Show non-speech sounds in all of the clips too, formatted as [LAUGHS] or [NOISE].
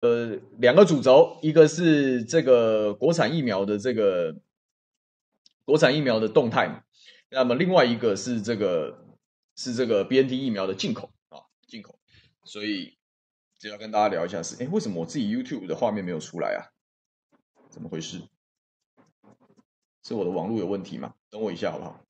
呃两个主轴，一个是这个国产疫苗的这个国产疫苗的动态，那么另外一个是这个是这个 BNT 疫苗的进口啊进口，所以就要跟大家聊一下是，哎，为什么我自己 YouTube 的画面没有出来啊？怎么回事？是我的网络有问题吗？等我一下好不好？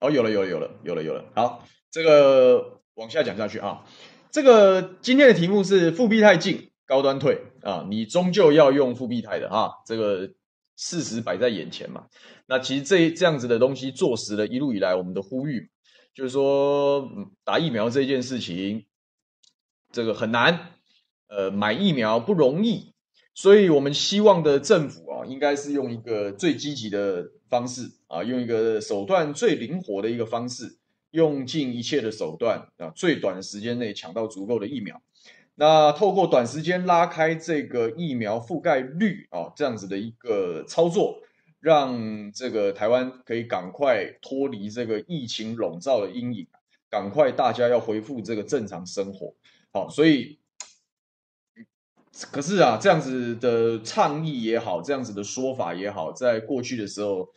哦，有了有了有了有了有了，好，这个往下讲下去啊。这个今天的题目是复必泰进，高端退啊，你终究要用复必泰的啊，这个事实摆在眼前嘛。那其实这这样子的东西坐实了一路以来我们的呼吁，就是说打疫苗这件事情，这个很难，呃，买疫苗不容易。所以我们希望的政府啊，应该是用一个最积极的方式啊，用一个手段最灵活的一个方式，用尽一切的手段啊，最短的时间内抢到足够的疫苗。那透过短时间拉开这个疫苗覆盖率啊，这样子的一个操作，让这个台湾可以赶快脱离这个疫情笼罩的阴影，赶快大家要恢复这个正常生活。好，所以。可是啊，这样子的倡议也好，这样子的说法也好，在过去的时候，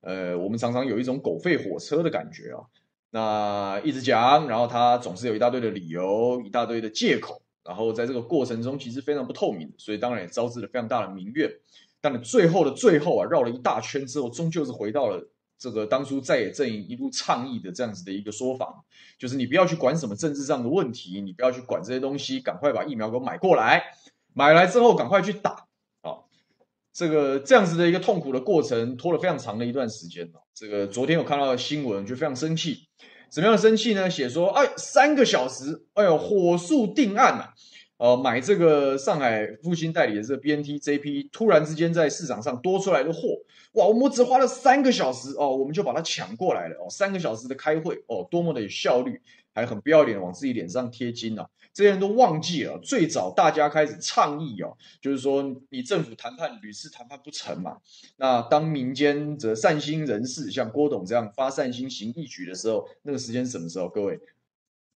呃，我们常常有一种狗吠火车的感觉啊。那一直讲，然后他总是有一大堆的理由，一大堆的借口，然后在这个过程中其实非常不透明，所以当然也招致了非常大的民怨。但最后的最后啊，绕了一大圈之后，终究是回到了这个当初在野阵营一路倡议的这样子的一个说法，就是你不要去管什么政治上的问题，你不要去管这些东西，赶快把疫苗给我买过来。买来之后赶快去打啊！这个这样子的一个痛苦的过程拖了非常长的一段时间。这个昨天有看到新闻，就非常生气。怎么样的生气呢？写说，哎，三个小时，哎呦，火速定案呐！呃，买这个上海复兴代理的这个 BNTJP，，突然之间在市场上多出来的货，哇，我们只花了三个小时哦，我们就把它抢过来了哦，三个小时的开会哦，多么的有效率，还很不要脸往自己脸上贴金呐！这些人都忘记了，最早大家开始倡议哦，就是说你政府谈判屡次谈判不成嘛，那当民间则善心人士像郭董这样发善心行义举的时候，那个时间什么时候？各位，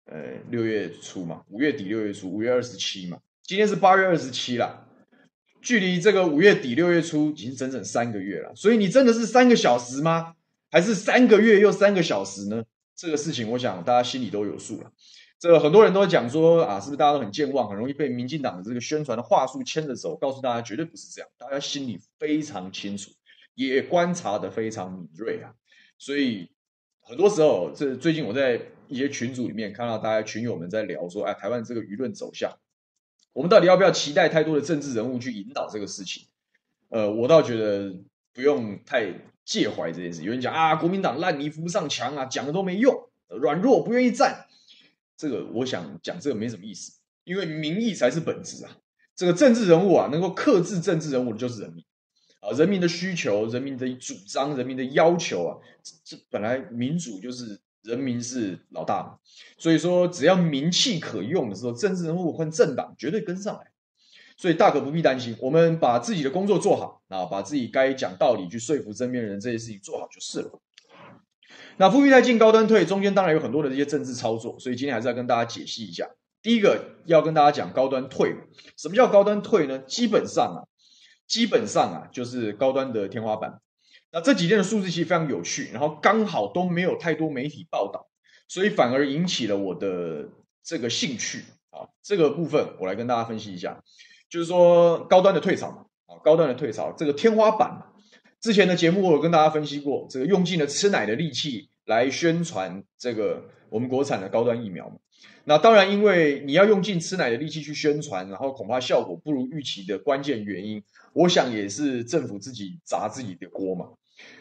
呃，六月初嘛，五月底六月初，五月二十七嘛，今天是八月二十七啦，距离这个五月底六月初已经整整三个月了。所以你真的是三个小时吗？还是三个月又三个小时呢？这个事情，我想大家心里都有数了。这很多人都讲说啊，是不是大家都很健忘，很容易被民进党的这个宣传的话术牵着走？告诉大家，绝对不是这样，大家心里非常清楚，也观察得非常敏锐啊。所以很多时候，这最近我在一些群组里面看到大家群友们在聊说，哎，台湾这个舆论走向，我们到底要不要期待太多的政治人物去引导这个事情？呃，我倒觉得不用太介怀这件事。有人讲啊，国民党烂泥扶不上墙啊，讲了都没用，软弱不愿意站。这个我想讲这个没什么意思，因为民意才是本质啊。这个政治人物啊，能够克制政治人物的就是人民啊，人民的需求、人民的主张、人民的要求啊，这本来民主就是人民是老大嘛。所以说，只要名气可用的时候，政治人物和政党绝对跟上来，所以大可不必担心。我们把自己的工作做好啊，把自己该讲道理去说服身边人这些事情做好就是了。那富裕在进高端退，中间当然有很多的这些政治操作，所以今天还是要跟大家解析一下。第一个要跟大家讲高端退，什么叫高端退呢？基本上啊，基本上啊，就是高端的天花板。那这几天的数字其实非常有趣，然后刚好都没有太多媒体报道，所以反而引起了我的这个兴趣啊。这个部分我来跟大家分析一下，就是说高端的退潮嘛，啊，高端的退潮，这个天花板。之前的节目我有跟大家分析过，这个用尽了吃奶的力气来宣传这个我们国产的高端疫苗嘛。那当然，因为你要用尽吃奶的力气去宣传，然后恐怕效果不如预期的关键原因，我想也是政府自己砸自己的锅嘛。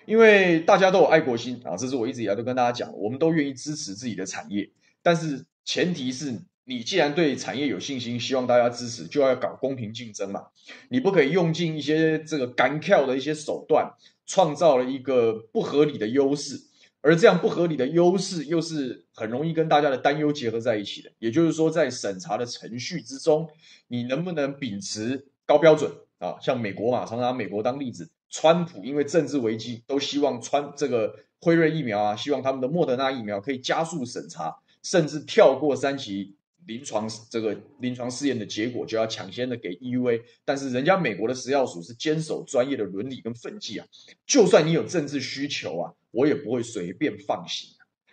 因为大家都有爱国心啊，这是我一直以来都跟大家讲，我们都愿意支持自己的产业，但是前提是。你既然对产业有信心，希望大家支持，就要搞公平竞争嘛。你不可以用尽一些这个干譙的一些手段，创造了一个不合理的优势，而这样不合理的优势又是很容易跟大家的担忧结合在一起的。也就是说，在审查的程序之中，你能不能秉持高标准啊？像美国嘛，常常拿美国当例子，川普因为政治危机，都希望川这个辉瑞疫苗啊，希望他们的莫德纳疫苗可以加速审查，甚至跳过三期。临床这个临床试验的结果就要抢先的给 EUA，但是人家美国的食药署是坚守专业的伦理跟分际啊，就算你有政治需求啊，我也不会随便放行。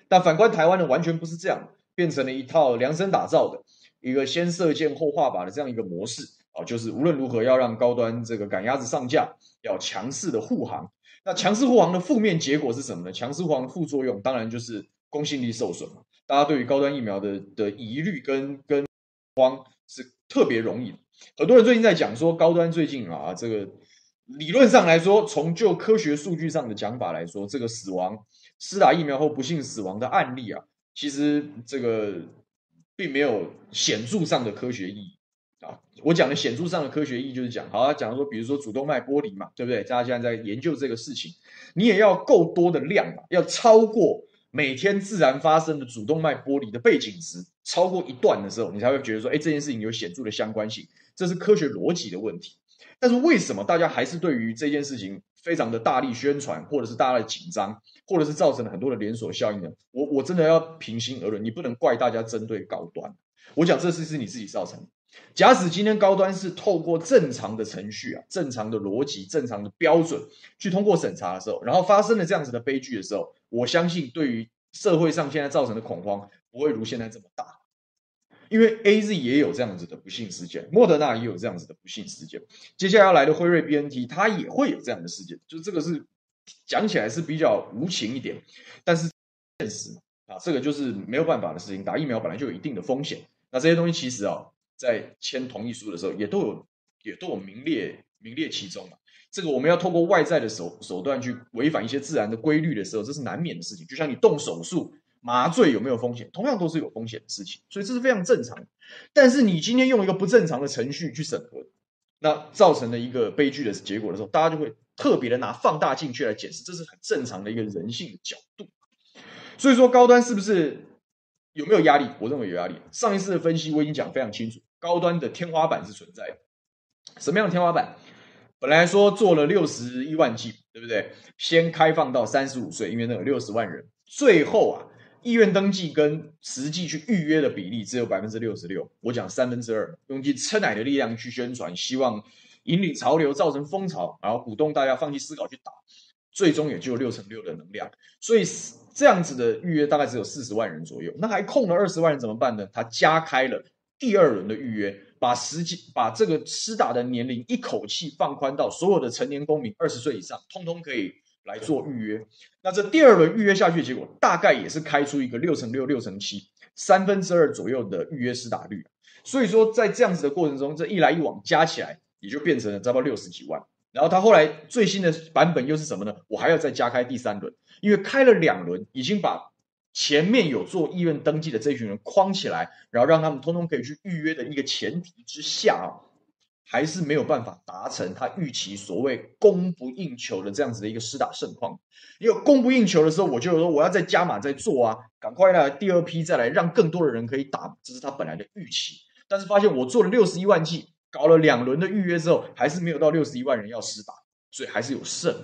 但反观台湾呢，完全不是这样，变成了一套量身打造的一个先射箭后画靶的这样一个模式啊，就是无论如何要让高端这个赶鸭子上架，要强势的护航。那强势护航的负面结果是什么呢？强势护航的副作用当然就是公信力受损嘛。大家对于高端疫苗的的疑虑跟跟慌是特别容易的。很多人最近在讲说，高端最近啊，这个理论上来说，从就科学数据上的讲法来说，这个死亡施打疫苗后不幸死亡的案例啊，其实这个并没有显著上的科学意义啊。我讲的显著上的科学意义就是讲，好，讲说，比如说主动脉剥离嘛，对不对？大家现在在研究这个事情，你也要够多的量嘛，要超过。每天自然发生的主动脉剥离的背景值超过一段的时候，你才会觉得说，哎，这件事情有显著的相关性，这是科学逻辑的问题。但是为什么大家还是对于这件事情非常的大力宣传，或者是大家的紧张，或者是造成了很多的连锁效应呢？我我真的要平心而论，你不能怪大家针对高端。我讲这事是你自己造成的。假使今天高端是透过正常的程序啊、正常的逻辑、正常的标准去通过审查的时候，然后发生了这样子的悲剧的时候，我相信对于社会上现在造成的恐慌不会如现在这么大，因为 AZ 也有这样子的不幸事件，莫德纳也有这样子的不幸事件，接下来要来的辉瑞 BNT 它也会有这样的事件，就这个是讲起来是比较无情一点，但是现实啊，这个就是没有办法的事情，打疫苗本来就有一定的风险，那这些东西其实啊。在签同意书的时候，也都有也都有名列名列其中嘛。这个我们要透过外在的手手段去违反一些自然的规律的时候，这是难免的事情。就像你动手术麻醉有没有风险，同样都是有风险的事情，所以这是非常正常。但是你今天用一个不正常的程序去审核，那造成了一个悲剧的结果的时候，大家就会特别的拿放大镜去来检视，这是很正常的一个人性的角度。所以说高端是不是有没有压力？我认为有压力。上一次的分析我已经讲非常清楚。高端的天花板是存在的，什么样的天花板？本来说做了六十一万剂，对不对？先开放到三十五岁，因为那有六十万人。最后啊，意愿登记跟实际去预约的比例只有百分之六十六。我讲三分之二，用尽吃奶的力量去宣传，希望引领潮流，造成风潮，然后鼓动大家放弃思考去打，最终也就六成六的能量。所以这样子的预约大概只有四十万人左右，那还空了二十万人怎么办呢？他加开了。第二轮的预约，把实际把这个施打的年龄一口气放宽到所有的成年公民二十岁以上，通通可以来做预约。那这第二轮预约下去的结果，大概也是开出一个六成六、六成七、三分之二左右的预约施打率。所以说，在这样子的过程中，这一来一往加起来，也就变成了差不多六十几万。然后他后来最新的版本又是什么呢？我还要再加开第三轮，因为开了两轮，已经把。前面有做意愿登记的这群人框起来，然后让他们通通可以去预约的一个前提之下啊，还是没有办法达成他预期所谓供不应求的这样子的一个施打盛况。因为供不应求的时候，我就说我要再加码再做啊，赶快来第二批再来，让更多的人可以打，这是他本来的预期。但是发现我做了六十一万剂，搞了两轮的预约之后，还是没有到六十一万人要施打，所以还是有剩。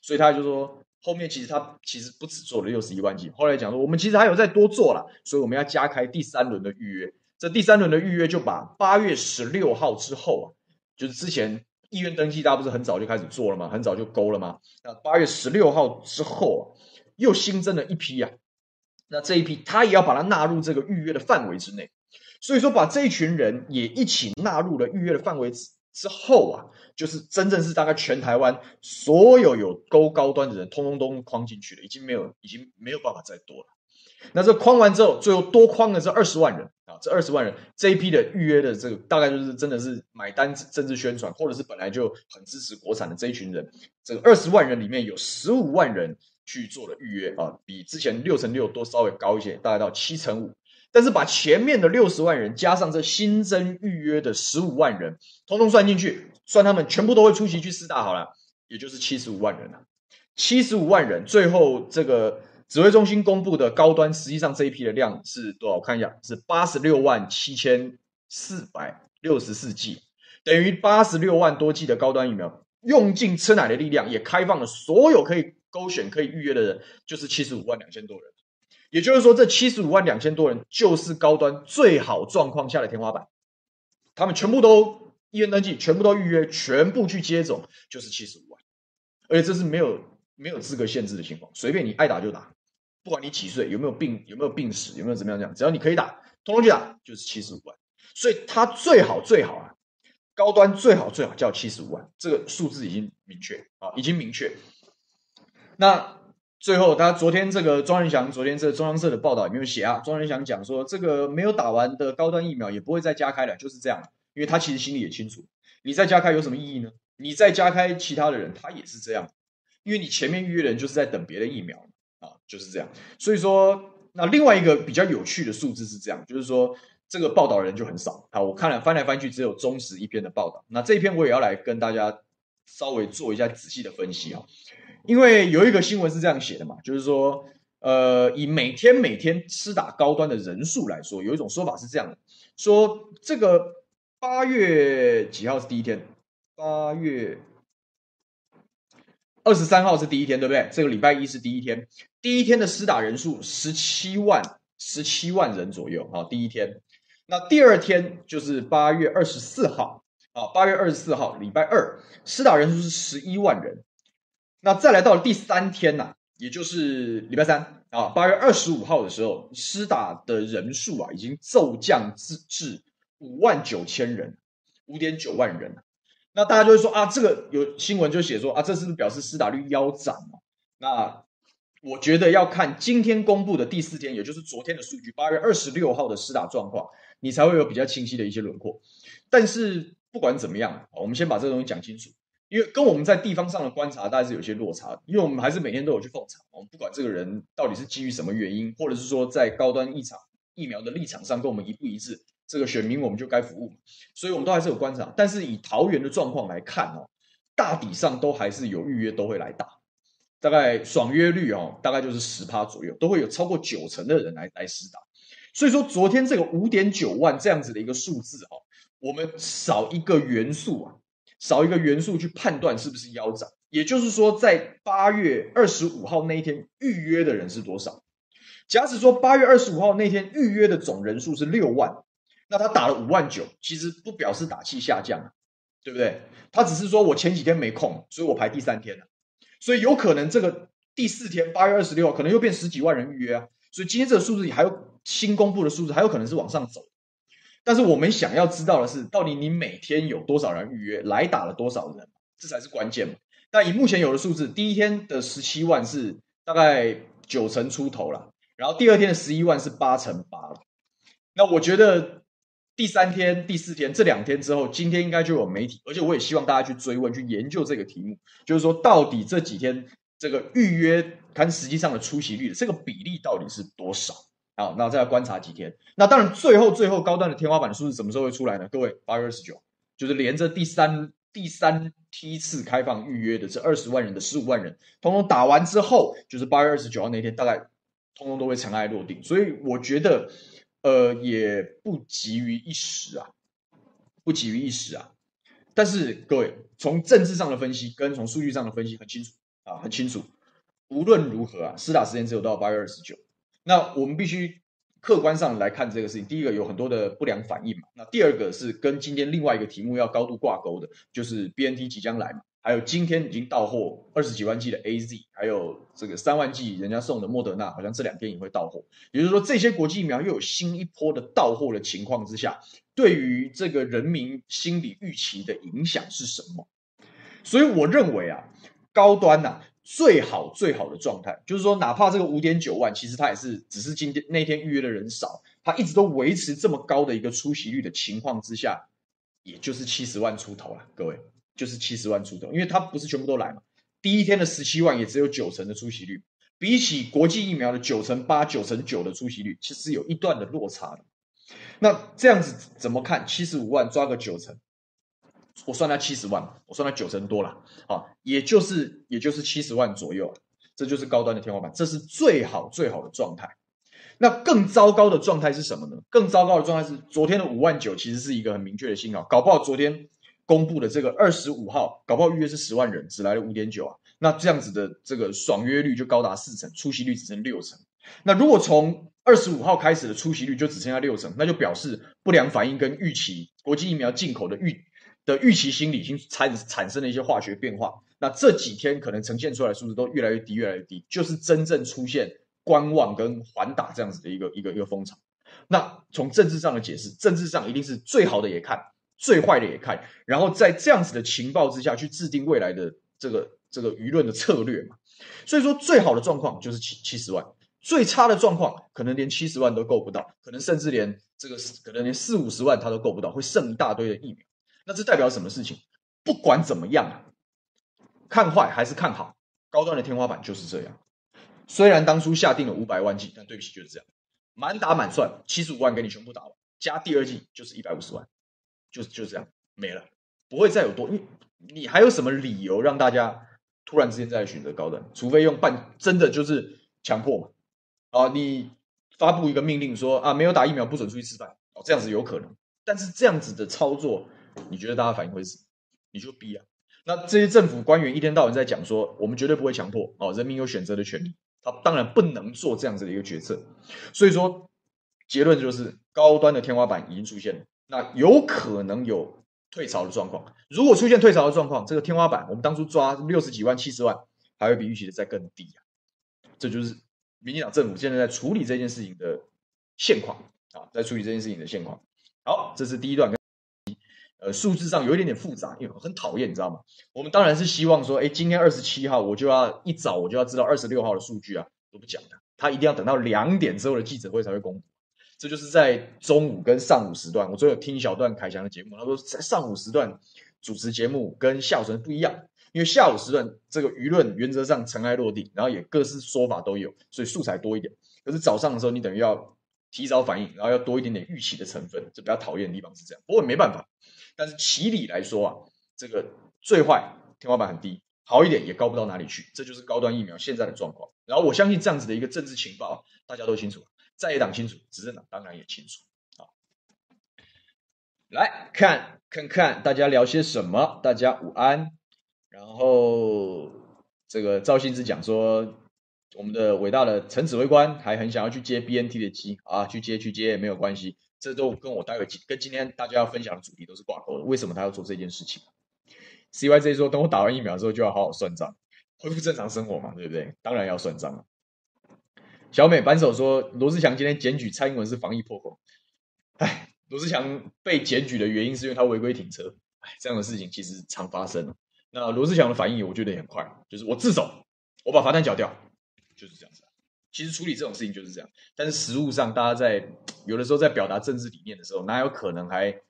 所以他就说。后面其实他其实不止做了六十一万剂，后来讲说我们其实还有再多做了，所以我们要加开第三轮的预约。这第三轮的预约就把八月十六号之后啊，就是之前意愿登记大家不是很早就开始做了吗？很早就勾了吗？那八月十六号之后啊，又新增了一批啊，那这一批他也要把它纳入这个预约的范围之内，所以说把这一群人也一起纳入了预约的范围之之后啊，就是真正是大概全台湾所有有勾高端的人，通通都框进去了，已经没有，已经没有办法再多了。那这框完之后，最后多框的这二十万人啊，这二十万人这一批的预约的这个，大概就是真的是买单政治宣传，或者是本来就很支持国产的这一群人。这个二十万人里面有十五万人去做了预约啊，比之前六成六多稍微高一些，大概到七成五。但是把前面的六十万人加上这新增预约的十五万人，通通算进去，算他们全部都会出席去四大好了，也就是七十五万人了。七十五万人，最后这个指挥中心公布的高端，实际上这一批的量是多少？我看一下，是八十六万七千四百六十四剂，等于八十六万多剂的高端疫苗，用尽吃奶的力量，也开放了所有可以勾选、可以预约的人，就是七十五万两千多人。也就是说，这七十五万两千多人就是高端最好状况下的天花板，他们全部都医院登记，全部都预约，全部去接种，就是七十五万，而且这是没有没有资格限制的情况，随便你爱打就打，不管你几岁，有没有病，有没有病史，有没有怎么样这样，只要你可以打，通通去打，就是七十五万。所以它最好最好啊，高端最好最好叫七十五万，这个数字已经明确啊，已经明确。那最后，他昨天这个庄仁祥，昨天这个中央社的报道里面有写啊，庄仁祥讲说，这个没有打完的高端疫苗也不会再加开了，就是这样。因为他其实心里也清楚，你再加开有什么意义呢？你再加开其他的人，他也是这样，因为你前面预约的人就是在等别的疫苗啊，就是这样。所以说，那另外一个比较有趣的数字是这样，就是说。这个报道人就很少啊，我看了翻来翻去，只有中时一篇的报道。那这一篇我也要来跟大家稍微做一下仔细的分析啊，因为有一个新闻是这样写的嘛，就是说，呃，以每天每天施打高端的人数来说，有一种说法是这样的，说这个八月几号是第一天？八月二十三号是第一天，对不对？这个礼拜一是第一天，第一天的施打人数十七万，十七万人左右啊，第一天。那第二天就是八月二十四号啊，八月二十四号礼拜二，施打人数是十一万人。那再来到了第三天呐、也就是礼拜三啊，八月二十五号的时候，施打的人数啊已经骤降至至五万九千人，五点九万人。那大家就会说啊，这个有新闻就写说啊，这是不是表示施打率腰斩嘛？那我觉得要看今天公布的第四天，也就是昨天的数据，八月二十六号的施打状况。你才会有比较清晰的一些轮廓，但是不管怎么样，我们先把这个东西讲清楚，因为跟我们在地方上的观察大概是有些落差，因为我们还是每天都有去奉茶，我们不管这个人到底是基于什么原因，或者是说在高端疫场疫苗的立场上跟我们一不一致，这个选民我们就该服务，所以我们都还是有观察，但是以桃园的状况来看哦，大体上都还是有预约都会来打，大概爽约率哦，大概就是十趴左右，都会有超过九成的人来来施打。所以说，昨天这个五点九万这样子的一个数字哦，我们少一个元素啊，少一个元素去判断是不是腰斩。也就是说，在八月二十五号那一天预约的人是多少？假使说八月二十五号那天预约的总人数是六万，那他打了五万九，其实不表示打气下降啊，对不对？他只是说我前几天没空，所以我排第三天了。所以有可能这个第四天八月二十六号可能又变十几万人预约啊。所以今天这个数字还有。新公布的数字还有可能是往上走，但是我们想要知道的是，到底你每天有多少人预约，来打了多少人，这才是关键嘛。但以目前有的数字，第一天的十七万是大概九成出头了，然后第二天的十一万是八成八了。那我觉得第三天、第四天这两天之后，今天应该就有媒体，而且我也希望大家去追问、去研究这个题目，就是说到底这几天这个预约看实际上的出席率这个比例到底是多少？好，那再观察几天。那当然，最后最后高端的天花板的数字什么时候会出来呢？各位，八月二十九，就是连着第三第三梯次开放预约的这二十万人的十五万人，通通打完之后，就是八月二十九号那天，大概通通都会尘埃落定。所以我觉得，呃，也不急于一时啊，不急于一时啊。但是各位，从政治上的分析跟从数据上的分析很清楚啊，很清楚。无论如何啊，施打时间只有到八月二十九。那我们必须客观上来看这个事情。第一个有很多的不良反应嘛。那第二个是跟今天另外一个题目要高度挂钩的，就是 BNT 即将来嘛。还有今天已经到货二十几万剂的 AZ，还有这个三万剂人家送的莫德纳，好像这两天也会到货。也就是说，这些国际疫苗又有新一波的到货的情况之下，对于这个人民心理预期的影响是什么？所以我认为啊，高端呐、啊。最好最好的状态，就是说，哪怕这个五点九万，其实它也是只是今天那天预约的人少，它一直都维持这么高的一个出席率的情况之下，也就是七十万出头了，各位，就是七十万出头，因为它不是全部都来嘛。第一天的十七万也只有九成的出席率，比起国际疫苗的九成八、九成九的出席率，其实有一段的落差的。那这样子怎么看？七十五万抓个九成。我算他七十万，我算他九成多了，啊，也就是也就是七十万左右，这就是高端的天花板，这是最好最好的状态。那更糟糕的状态是什么呢？更糟糕的状态是昨天的五万九，其实是一个很明确的信号，搞不好昨天公布的这个二十五号，搞不好预约是十万人，只来了五点九啊，那这样子的这个爽约率就高达四成，出席率只剩六成，那如果从二十五号开始的出席率就只剩下六成，那就表示不良反应跟预期国际疫苗进口的预的预期心理已经产产生了一些化学变化。那这几天可能呈现出来的数字都越来越低，越来越低，就是真正出现观望跟缓打这样子的一个一个一个风潮。那从政治上的解释，政治上一定是最好的也看，最坏的也看，然后在这样子的情报之下去制定未来的这个这个舆论的策略嘛。所以说，最好的状况就是七七十万。最差的状况，可能连七十万都够不到，可能甚至连这个可能连四五十万他都够不到，会剩一大堆的疫苗。那这代表什么事情？不管怎么样，看坏还是看好，高端的天花板就是这样。虽然当初下定了五百万剂，但对不起就是这样，满打满算七十五万给你全部打完，加第二剂就是一百五十万，就就这样没了，不会再有多。你你还有什么理由让大家突然之间再选择高端？除非用半真的就是强迫嘛。啊，你发布一个命令说啊，没有打疫苗不准出去吃饭哦，这样子有可能。但是这样子的操作，你觉得大家反应会是？你就逼啊。那这些政府官员一天到晚在讲说，我们绝对不会强迫哦，人民有选择的权利。他当然不能做这样子的一个决策。所以说，结论就是高端的天花板已经出现了，那有可能有退潮的状况。如果出现退潮的状况，这个天花板我们当初抓六十几万、七十万，还会比预期的再更低啊。这就是。民进党政府现在在处理这件事情的现况啊，在处理这件事情的现况。好，这是第一段跟，呃，数字上有一点点复杂，因为很讨厌，你知道吗？我们当然是希望说，哎，今天二十七号我就要一早我就要知道二十六号的数据啊，都不讲的，他一定要等到两点之后的记者会才会公布。这就是在中午跟上午时段，我昨天有听一小段凯翔的节目，他说在上午时段主持节目跟下午时段不一样。因为下午时段这个舆论原则上尘埃落定，然后也各式说法都有，所以素材多一点。可是早上的时候，你等于要提早反应，然后要多一点点预期的成分，这比较讨厌的地方是这样。不过没办法，但是其理来说啊，这个最坏天花板很低，好一点也高不到哪里去，这就是高端疫苗现在的状况。然后我相信这样子的一个政治情报，大家都清楚，在野党清楚，执政党当然也清楚。好，来看看看大家聊些什么，大家午安。然后，这个赵信之讲说，我们的伟大的陈指挥官还很想要去接 BNT 的机啊，去接去接也没有关系，这都跟我待会跟今天大家要分享的主题都是挂钩的。为什么他要做这件事情？CYJ 说，等我打完疫苗之后就要好好算账，恢复正常生活嘛，对不对？当然要算账了。小美扳手说，罗志强今天检举蔡英文是防疫破口。哎，罗志强被检举的原因是因为他违规停车。哎，这样的事情其实常发生。那罗志强的反应，我觉得也很快，就是我自首，我把罚单缴掉，就是这样子。其实处理这种事情就是这样，但是实务上，大家在有的时候在表达政治理念的时候，哪有可能还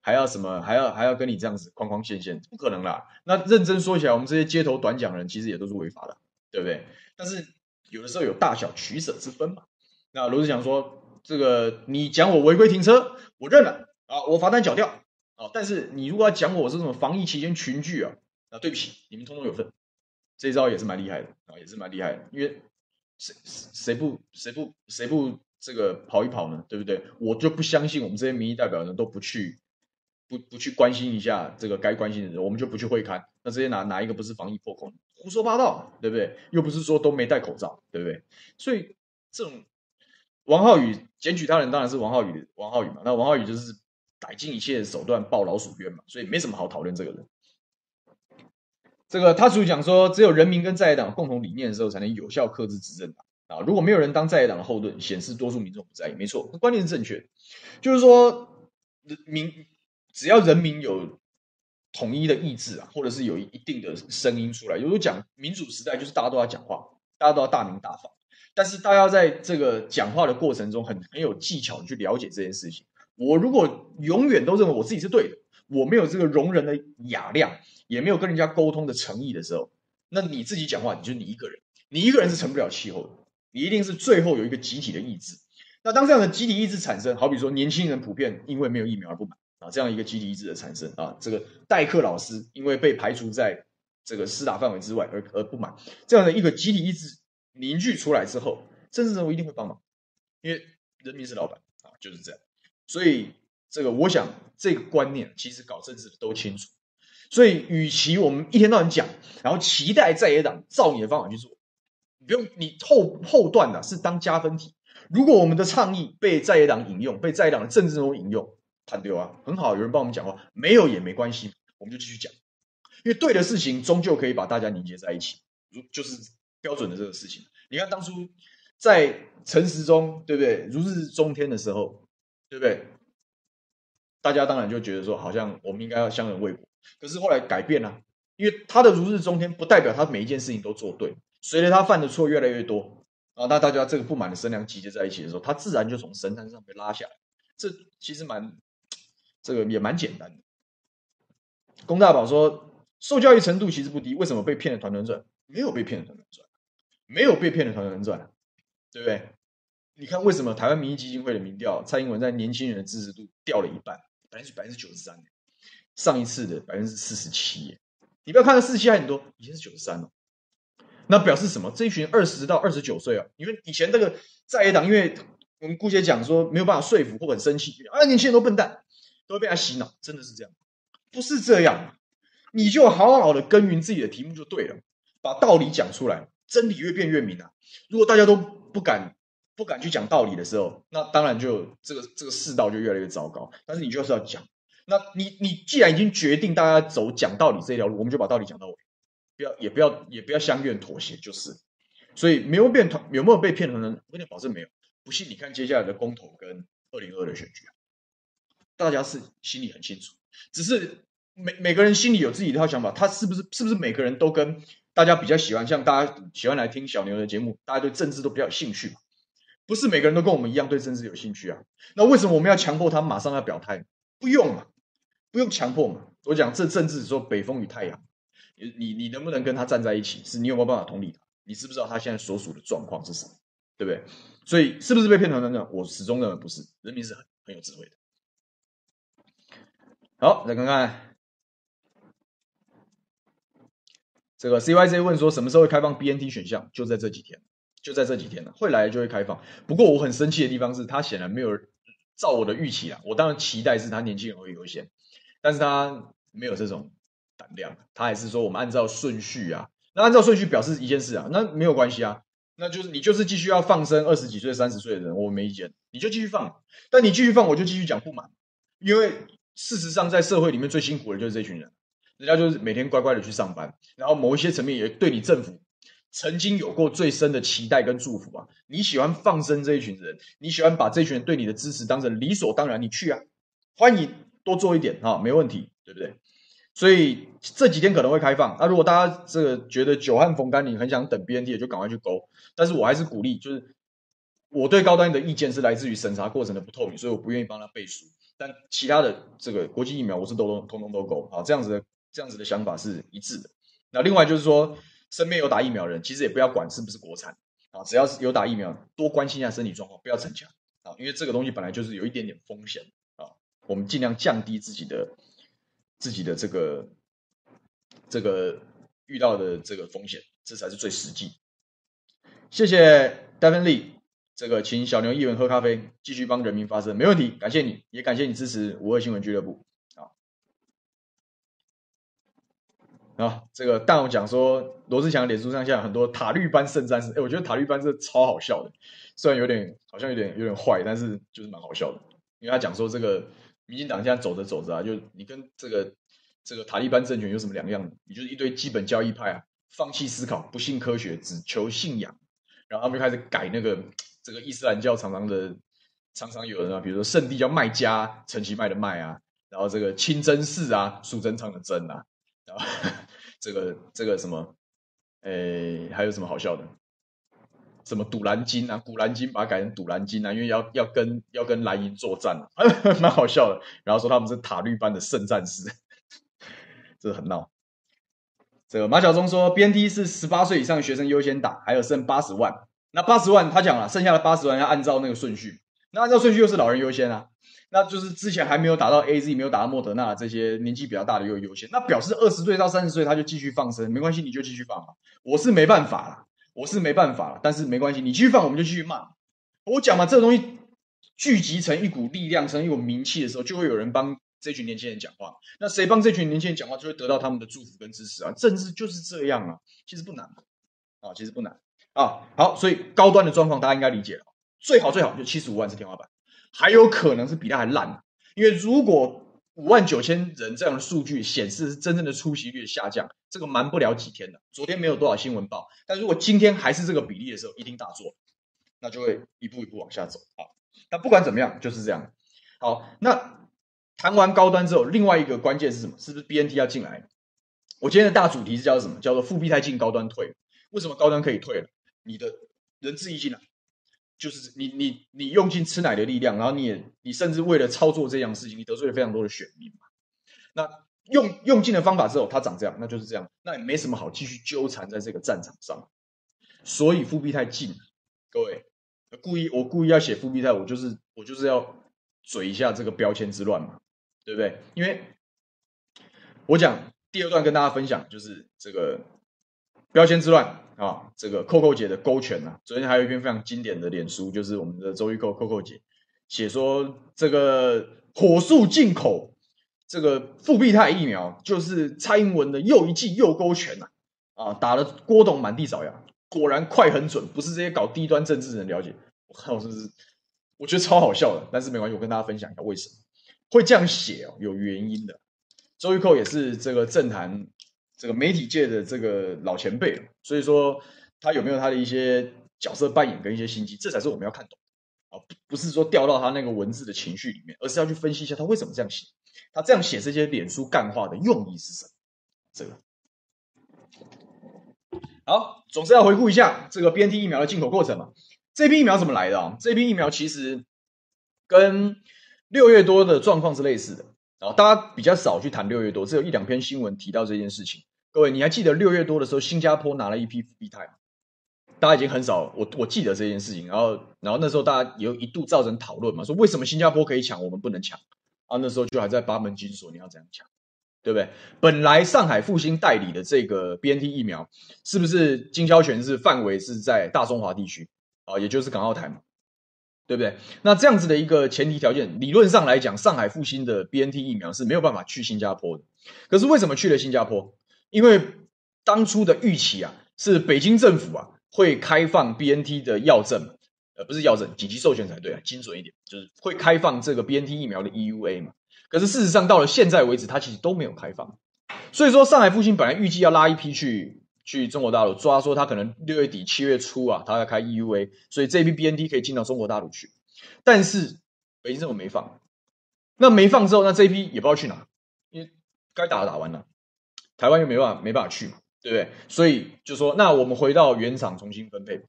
还要什么，还要还要跟你这样子框框线线，不可能啦。那认真说起来，我们这些街头短讲人，其实也都是违法的，对不对？但是有的时候有大小取舍之分嘛。那罗智强说，这个你讲我违规停车，我认了啊，我罚单缴掉啊。但是你如果要讲我是什么防疫期间群聚啊？那，对不起，你们通通有份，这招也是蛮厉害的啊，也是蛮厉害的。因为谁谁不谁不谁不这个跑一跑呢？对不对？我就不相信我们这些民意代表人都不去不不去关心一下这个该关心的人，我们就不去会勘。那这些哪哪一个不是防疫破口？胡说八道，对不对？又不是说都没戴口罩，对不对？所以这种王浩宇检举他人当然是王浩宇王浩宇嘛。那王浩宇就是逮尽一切手段报老鼠冤嘛，所以没什么好讨论这个人。这个他主讲说，只有人民跟在野党共同理念的时候，才能有效克制执政党啊！如果没有人当在野党的后盾，显示多数民众不在意。没错，观念是正确，就是说，人民只要人民有统一的意志啊，或者是有一定的声音出来，有时候讲民主时代，就是大家都要讲话，大家都要大鸣大放。但是大家在这个讲话的过程中很，很有技巧去了解这件事情。我如果永远都认为我自己是对的。我没有这个容人的雅量，也没有跟人家沟通的诚意的时候，那你自己讲话，你就你一个人，你一个人是成不了气候的，你一定是最后有一个集体的意志。那当这样的集体意志产生，好比说年轻人普遍因为没有疫苗而不满啊，这样一个集体意志的产生啊，这个代课老师因为被排除在这个施打范围之外而而不满，这样的一个集体意志凝聚出来之后，政治人物一定会帮忙，因为人民是老板啊，就是这样，所以。这个，我想这个观念其实搞政治的都清楚，所以与其我们一天到晚讲，然后期待在野党照你的方法去做，你不用你后后段的是当加分题。如果我们的倡议被在野党引用，被在野党的政治中引用，谈丢啊，很好，有人帮我们讲话，没有也没关系，我们就继续讲，因为对的事情终究可以把大家凝结在一起，如就是标准的这个事情。你看当初在陈时中对不对如日中天的时候，对不对？大家当然就觉得说，好像我们应该要相人为国，可是后来改变了，因为他的如日中天不代表他每一件事情都做对，随着他犯的错越来越多啊，那大家这个不满的声量集结在一起的时候，他自然就从神坛上被拉下来。这其实蛮，这个也蛮简单的。龚大宝说，受教育程度其实不低，为什么被骗的团团转？没有被骗的团团转，没有被骗的团团转，对不对？你看为什么台湾民意基金会的民调，蔡英文在年轻人的支持度掉了一半？百分之百分之九十三，上一次的百分之四十七，你不要看到四十七还很多，以前是九十三哦。那表示什么？这一群二十到二十九岁啊，因为以前这个在野党，因为我们姑且讲说没有办法说服或很生气，啊，年轻人都笨蛋，都会被他洗脑，真的是这样？不是这样，你就好好的耕耘自己的题目就对了，把道理讲出来，真理越辩越明啊。如果大家都不敢。不敢去讲道理的时候，那当然就这个这个世道就越来越糟糕。但是你就是要讲，那你你既然已经决定大家走讲道理这条路，我们就把道理讲到尾，不要也不要也不要相愿妥协，就是。所以没有变团有没有被骗的人？我跟你保证没有。不信你看接下来的公投跟二零二二的选举，大家是心里很清楚，只是每每个人心里有自己一套想法，他是不是是不是每个人都跟大家比较喜欢，像大家喜欢来听小牛的节目，大家对政治都比较有兴趣嘛？不是每个人都跟我们一样对政治有兴趣啊？那为什么我们要强迫他马上要表态？不用嘛，不用强迫嘛。我讲这政治说北风与太阳，你你你能不能跟他站在一起？是你有没有办法同理他？你知不知道他现在所属的状况是什么？对不对？所以是不是被骗团呢？我始终认为不是，人民是很很有智慧的。好，再看看这个 C Y C 问说什么时候会开放 BNT 选项？就在这几天。就在这几天了，会来就会开放。不过我很生气的地方是他显然没有照我的预期啊。我当然期待是他年轻人会优先，但是他没有这种胆量，他还是说我们按照顺序啊。那按照顺序表示一件事啊，那没有关系啊，那就是你就是继续要放生二十几岁、三十岁的人，我没意见，你就继续放。但你继续放，我就继续讲不满，因为事实上在社会里面最辛苦的就是这群人，人家就是每天乖乖的去上班，然后某一些层面也对你政府。曾经有过最深的期待跟祝福啊！你喜欢放生这一群人，你喜欢把这群人对你的支持当成理所当然，你去啊，欢迎多做一点哈，没问题，对不对？所以这几天可能会开放。那如果大家这个觉得久旱逢甘霖，很想等 BNT 的，就赶快去勾。但是我还是鼓励，就是我对高端的意见是来自于审查过程的不透明，所以我不愿意帮他背书。但其他的这个国际疫苗，我是都都通通都勾啊，这样子的这样子的想法是一致的。那另外就是说。身边有打疫苗人，其实也不要管是不是国产啊，只要是有打疫苗，多关心一下身体状况，不要逞强啊，因为这个东西本来就是有一点点风险，我们尽量降低自己的自己的这个这个遇到的这个风险，这才是最实际。谢谢 Devin Lee，这个请小牛议员喝咖啡，继续帮人民发声，没问题，感谢你，也感谢你支持五二新闻俱乐部。啊，这个但我讲说，罗志祥脸书上现在很多塔绿班圣战士，哎，我觉得塔绿班是超好笑的，虽然有点好像有点有点坏，但是就是蛮好笑的。因为他讲说，这个民进党现在走着走着啊，就你跟这个这个塔利班政权有什么两样？你就是一堆基本教义派啊，放弃思考，不信科学，只求信仰，然后他们就开始改那个这个伊斯兰教常常的常常有人啊，比如说圣地叫麦加，陈其迈的麦啊，然后这个清真寺啊，苏贞昌的贞啊。然后 [LAUGHS] 这个这个什么，诶，还有什么好笑的？什么《赌兰经》啊，《古兰经》把它改成《赌兰经》啊，因为要要跟要跟蓝银作战啊，[LAUGHS] 蛮好笑的。然后说他们是塔绿班的圣战士，[LAUGHS] 这很闹。这个马晓忠说，BNT 是十八岁以上学生优先打，还有剩八十万。那八十万他讲了，剩下的八十万要按照那个顺序，那按照顺序又是老人优先啊。那就是之前还没有打到 AZ，没有打到莫德纳这些年纪比较大的又优先，那表示二十岁到三十岁他就继续放生，没关系，你就继续放吧。我是没办法啦，我是没办法啦，但是没关系，你继续放，我们就继续骂。我讲嘛，这个东西聚集成一股力量，成一股名气的时候，就会有人帮这群年轻人讲话。那谁帮这群年轻人讲话，就会得到他们的祝福跟支持啊。政治就是这样啊，其实不难啊，其实不难。啊。好，所以高端的状况大家应该理解了。最好最好就七十五万是天花板，还有可能是比它还烂。因为如果五万九千人这样的数据显示是真正的出席率下降，这个瞒不了几天的。昨天没有多少新闻报，但如果今天还是这个比例的时候，一定大作，那就会一步一步往下走啊。那不管怎么样，就是这样。好，那谈完高端之后，另外一个关键是什么？是不是 BNT 要进来？我今天的大主题是叫什么？叫做复必泰进，高端退。为什么高端可以退了？你的仁至义尽了。就是你你你用尽吃奶的力量，然后你也你甚至为了操作这样事情，你得罪了非常多的选民嘛。那用用尽的方法之后，它长这样，那就是这样，那也没什么好继续纠缠在这个战场上。所以复必泰进，各位故意我故意要写复辟太，我就是我就是要嘴一下这个标签之乱嘛，对不对？因为我讲第二段跟大家分享就是这个标签之乱。啊，这个扣扣姐的勾拳啊，昨天还有一篇非常经典的脸书，就是我们的周玉蔻扣扣姐写说，这个火速进口这个复必泰疫苗，就是蔡英文的又一记又勾拳呐，啊，打了郭董满地找牙，果然快很准，不是这些搞低端政治人了解。我看我是不是，我觉得超好笑的，但是没关系，我跟大家分享一下为什么会这样写哦，有原因的。周玉蔻也是这个政坛。这个媒体界的这个老前辈，所以说他有没有他的一些角色扮演跟一些心机，这才是我们要看懂啊，不是说掉到他那个文字的情绪里面，而是要去分析一下他为什么这样写，他这样写这些脸书干话的用意是什么？这个好，总是要回顾一下这个 BNT 疫苗的进口过程嘛。这批疫苗怎么来的啊？这批疫苗其实跟六月多的状况是类似的，然后大家比较少去谈六月多，只有一两篇新闻提到这件事情。各位，你还记得六月多的时候，新加坡拿了一批复必泰吗？大家已经很少，我我记得这件事情。然后，然后那时候大家有一度造成讨论嘛，说为什么新加坡可以抢，我们不能抢？啊，那时候就还在八门金锁，你要怎样抢，对不对？本来上海复星代理的这个 BNT 疫苗，是不是经销权是范围是在大中华地区啊，也就是港澳台嘛，对不对？那这样子的一个前提条件，理论上来讲，上海复星的 BNT 疫苗是没有办法去新加坡的。可是为什么去了新加坡？因为当初的预期啊，是北京政府啊会开放 BNT 的药证，呃，不是药证，紧急授权才对啊，精准一点，就是会开放这个 BNT 疫苗的 EUA 嘛。可是事实上到了现在为止，它其实都没有开放。所以说，上海复兴本来预计要拉一批去去中国大陆，抓说他可能六月底七月初啊，他要开 EUA，所以这批 BNT 可以进到中国大陆去。但是北京政府没放，那没放之后，那这一批也不知道去哪，因为该打的打完了。台湾又没办法，没办法去，对不对？所以就说，那我们回到原厂重新分配。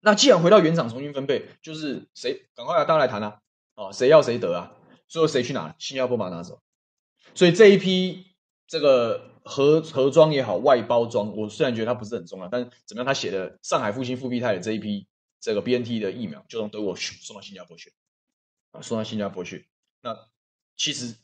那既然回到原厂重新分配，就是谁赶快啊，大家来谈啊！哦，谁要谁得啊？最后谁去哪？新加坡把它拿走。所以这一批这个盒盒装也好，外包装，我虽然觉得它不是很重要，但怎么样？他写的上海复兴复必泰的这一批这个 BNT 的疫苗，就从德国送到新加坡去啊，送到新加坡去。那其实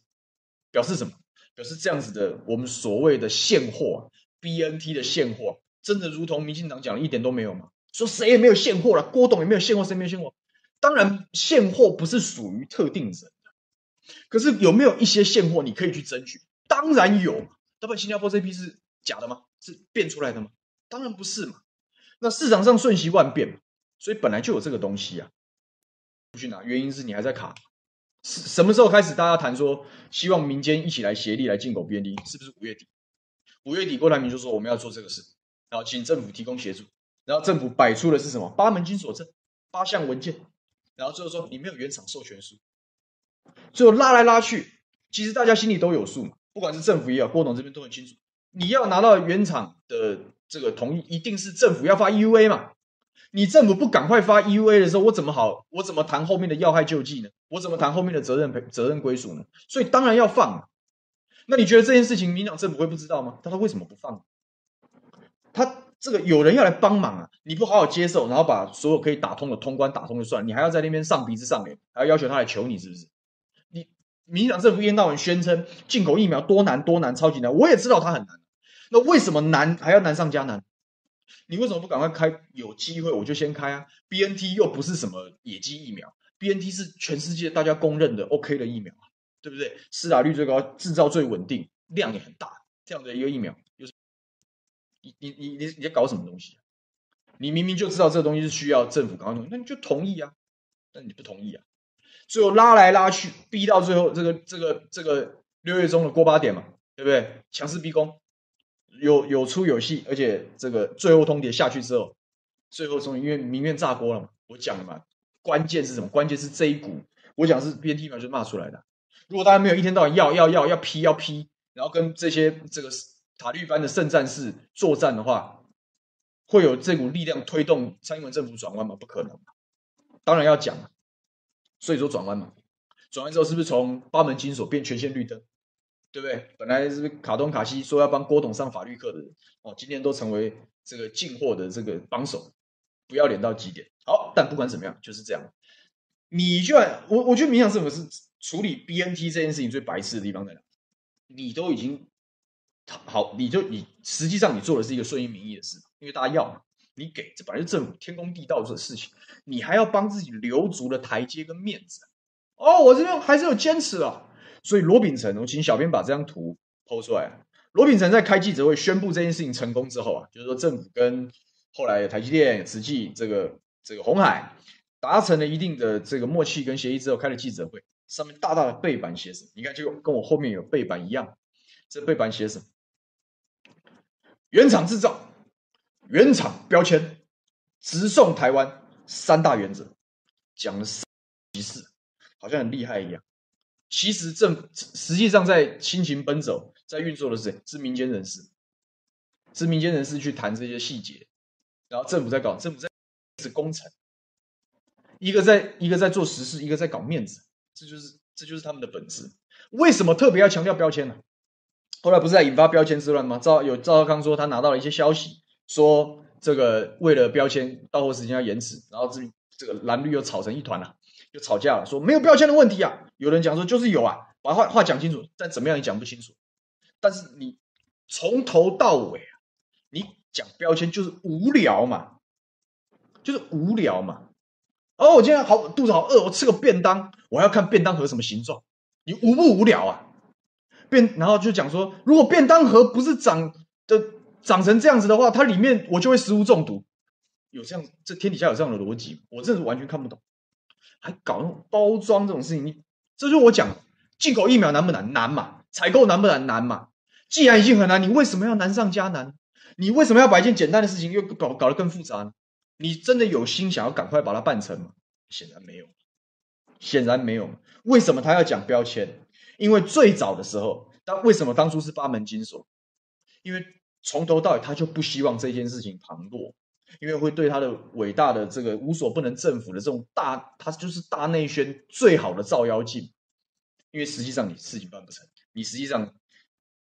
表示什么？可是这样子的，我们所谓的现货，BNT 的现货，真的如同民进党讲的一点都没有吗？说谁也没有现货了，郭董也没有现货，谁没有现货？当然，现货不是属于特定人的。可是有没有一些现货你可以去争取？当然有。要不新加坡这批是假的吗？是变出来的吗？当然不是嘛。那市场上瞬息万变，所以本来就有这个东西啊。不去拿，原因是你还在卡。什么时候开始大家谈说希望民间一起来协力来进口 BNT？是不是五月底？五月底郭台铭就说我们要做这个事，然后请政府提供协助，然后政府摆出的是什么？八门金锁阵，八项文件，然后最后说你没有原厂授权书，最后拉来拉去，其实大家心里都有数嘛，不管是政府也好，郭董这边都很清楚，你要拿到原厂的这个同意，一定是政府要发 EUA 嘛。你政府不赶快发 EUA 的时候，我怎么好？我怎么谈后面的要害救济呢？我怎么谈后面的责任责任归属呢？所以当然要放。那你觉得这件事情民党政府会不知道吗？他他为什么不放？他这个有人要来帮忙啊！你不好好接受，然后把所有可以打通的通关打通就算了，你还要在那边上鼻子上脸，还要要求他来求你，是不是？你民党政府一天到晚宣称进口疫苗多难多难超级难，我也知道它很难。那为什么难还要难上加难？你为什么不赶快开？有机会我就先开啊！BNT 又不是什么野鸡疫苗，BNT 是全世界大家公认的 OK 的疫苗，对不对？施打率最高，制造最稳定，量也很大，这样的一个疫苗，就是你你你你你在搞什么东西啊？你明明就知道这个东西是需要政府赶快弄，那你就同意啊？那你不同意啊？最后拉来拉去，逼到最后这个这个这个六月中的过八点嘛，对不对？强势逼宫，有有出有戏，而且这个最后通牒下去之后，最后终于因为民怨炸锅了嘛，我讲了嘛，关键是什么？关键是这一股，我讲是 BNT 嘛，就骂出来的。如果大家没有一天到晚要要要要批要批，然后跟这些这个塔利班的圣战士作战的话，会有这股力量推动蔡英文政府转弯吗？不可能。当然要讲，所以说转弯嘛，转弯之后是不是从八门金锁变全线绿灯？对不对？本来是卡东卡西说要帮郭董上法律课的人，哦，今天都成为这个进货的这个帮手，不要脸到极点。好，但不管怎么样，就是这样。你就我我觉得民进党政府是处理 BNT 这件事情最白痴的地方在哪？你都已经好，你就你实际上你做的是一个顺应民意的事，因为大家要嘛，你给这本来是政府天公地道的事情，你还要帮自己留足了台阶跟面子。哦，我这边还是有坚持啊，所以罗秉成，我请小编把这张图 PO 出来。罗秉成在开记者会宣布这件事情成功之后啊，就是说政府跟后来台积电、慈济这个这个鸿海达成了一定的这个默契跟协议之后，开了记者会。上面大大的背板写什么？你看，就跟我后面有背板一样。这背板写什么？原厂制造、原厂标签、直送台湾三大原则，讲了三其事，好像很厉害一样。其实政实际上在辛勤奔走，在运作的是？是民间人士，是民间人士去谈这些细节，然后政府在搞，政府在是工程，一个在一个在做实事，一个在搞面子。这就是这就是他们的本质。为什么特别要强调标签呢？后来不是在引发标签之乱吗？赵有赵少康说他拿到了一些消息，说这个为了标签到货时间要延迟，然后这这个蓝绿又吵成一团了，就吵架了，说没有标签的问题啊。有人讲说就是有啊，把话话讲清楚，但怎么样也讲不清楚。但是你从头到尾啊，你讲标签就是无聊嘛，就是无聊嘛。哦，我今天好肚子好饿，我吃个便当，我还要看便当盒什么形状，你无不无聊啊？便然后就讲说，如果便当盒不是长的长成这样子的话，它里面我就会食物中毒。有这样，这天底下有这样的逻辑，我真的是完全看不懂。还搞那种包装这种事情，你这就是我讲，进口疫苗难不难？难嘛。采购难不难？难嘛。既然已经很难，你为什么要难上加难？你为什么要把一件简单的事情又搞搞得更复杂呢？你真的有心想要赶快把它办成吗？显然没有，显然没有。为什么他要讲标签？因为最早的时候，他为什么当初是八门金锁？因为从头到尾他就不希望这件事情旁落，因为会对他的伟大的这个无所不能政府的这种大，他就是大内宣最好的照妖镜。因为实际上你事情办不成，你实际上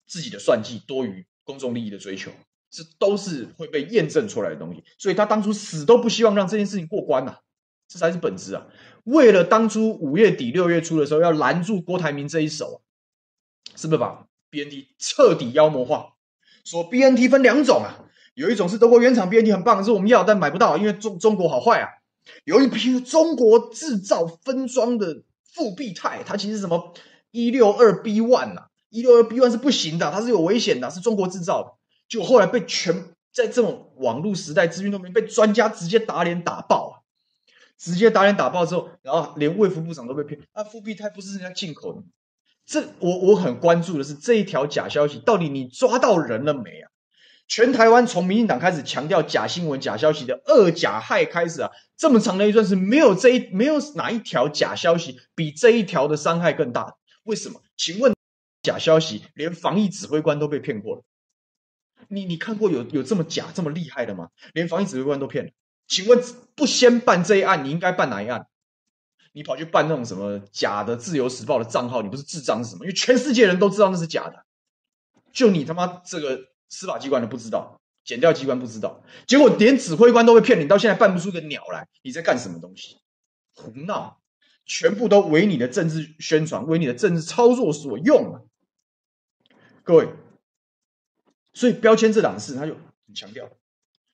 自己的算计多于公众利益的追求。这都是会被验证出来的东西，所以他当初死都不希望让这件事情过关呐、啊，这才是本质啊！为了当初五月底六月初的时候要拦住郭台铭这一手啊，是不是把 BNT 彻底妖魔化？说 BNT 分两种啊，有一种是德国原厂 BNT 很棒，是我们要但买不到，因为中中国好坏啊；有一批中国制造分装的复必泰，它其实什么一六二 B one 呐，一六二 B one 是不行的，它是有危险的，是中国制造的。就后来被全在这种网络时代资讯都没被专家直接打脸打爆啊！直接打脸打爆之后，然后连卫福部长都被骗啊！复必泰不是人家进口的，这我我很关注的是这一条假消息到底你抓到人了没啊？全台湾从民进党开始强调假新闻、假消息的二假害开始啊，这么长的一段是没有这一没有哪一条假消息比这一条的伤害更大？为什么？请问假消息连防疫指挥官都被骗过了？你你看过有有这么假这么厉害的吗？连防疫指挥官都骗了？请问不先办这一案，你应该办哪一案？你跑去办那种什么假的《自由时报》的账号，你不是智障是什么？因为全世界人都知道那是假的，就你他妈这个司法机关都不知道，检调机关不知道，结果连指挥官都会骗你，到现在办不出个鸟来，你在干什么东西？胡闹！全部都为你的政治宣传，为你的政治操作所用啊！各位。所以标签这档事，他就很强调。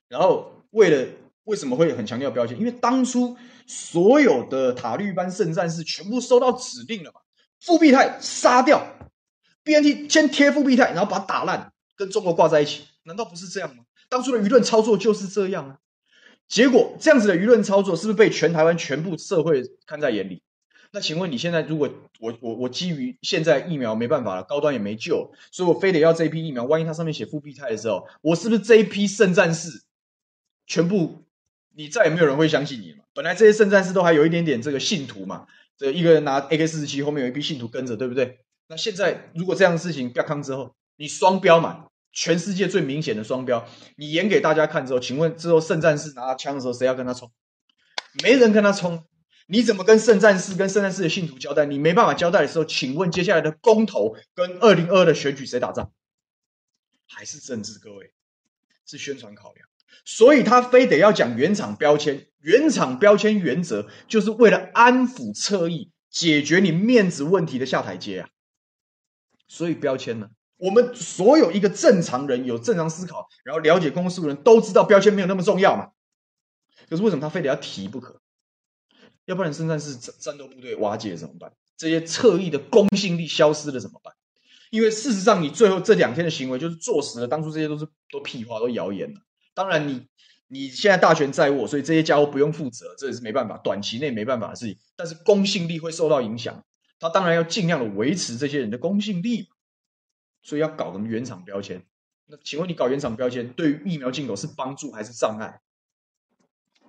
然后为了为什么会很强调标签？因为当初所有的塔绿班圣战士全部收到指令了嘛，复必泰杀掉，BNT 先贴复必泰，然后把它打烂，跟中国挂在一起，难道不是这样吗？当初的舆论操作就是这样啊。结果这样子的舆论操作，是不是被全台湾全部社会看在眼里？那请问你现在，如果我我我基于现在疫苗没办法了，高端也没救，所以我非得要这一批疫苗，万一它上面写复必泰的时候，我是不是这一批圣战士全部你再也没有人会相信你了？本来这些圣战士都还有一点点这个信徒嘛，这一个人拿 AK 四十七，后面有一批信徒跟着，对不对？那现在如果这样的事情不要康之后，你双标嘛，全世界最明显的双标，你演给大家看之后，请问之后圣战士拿枪的时候，谁要跟他冲？没人跟他冲。你怎么跟圣战士、跟圣战士的信徒交代？你没办法交代的时候，请问接下来的公投跟二零二二的选举谁打仗？还是政治？各位是宣传考量，所以他非得要讲原厂标签。原厂标签原则就是为了安抚侧翼，解决你面子问题的下台阶啊。所以标签呢，我们所有一个正常人有正常思考，然后了解公司的人都知道标签没有那么重要嘛。可是为什么他非得要提不可？要不然，圣战士战斗部队瓦解怎么办？这些侧翼的公信力消失了怎么办？因为事实上，你最后这两天的行为就是坐实了当初这些都是都屁话，都谣言了。当然你，你你现在大权在握，所以这些家伙不用负责，这也是没办法，短期内没办法的事情。但是公信力会受到影响，他当然要尽量的维持这些人的公信力嘛，所以要搞什么原厂标签？那请问你搞原厂标签，对于疫苗进口是帮助还是障碍？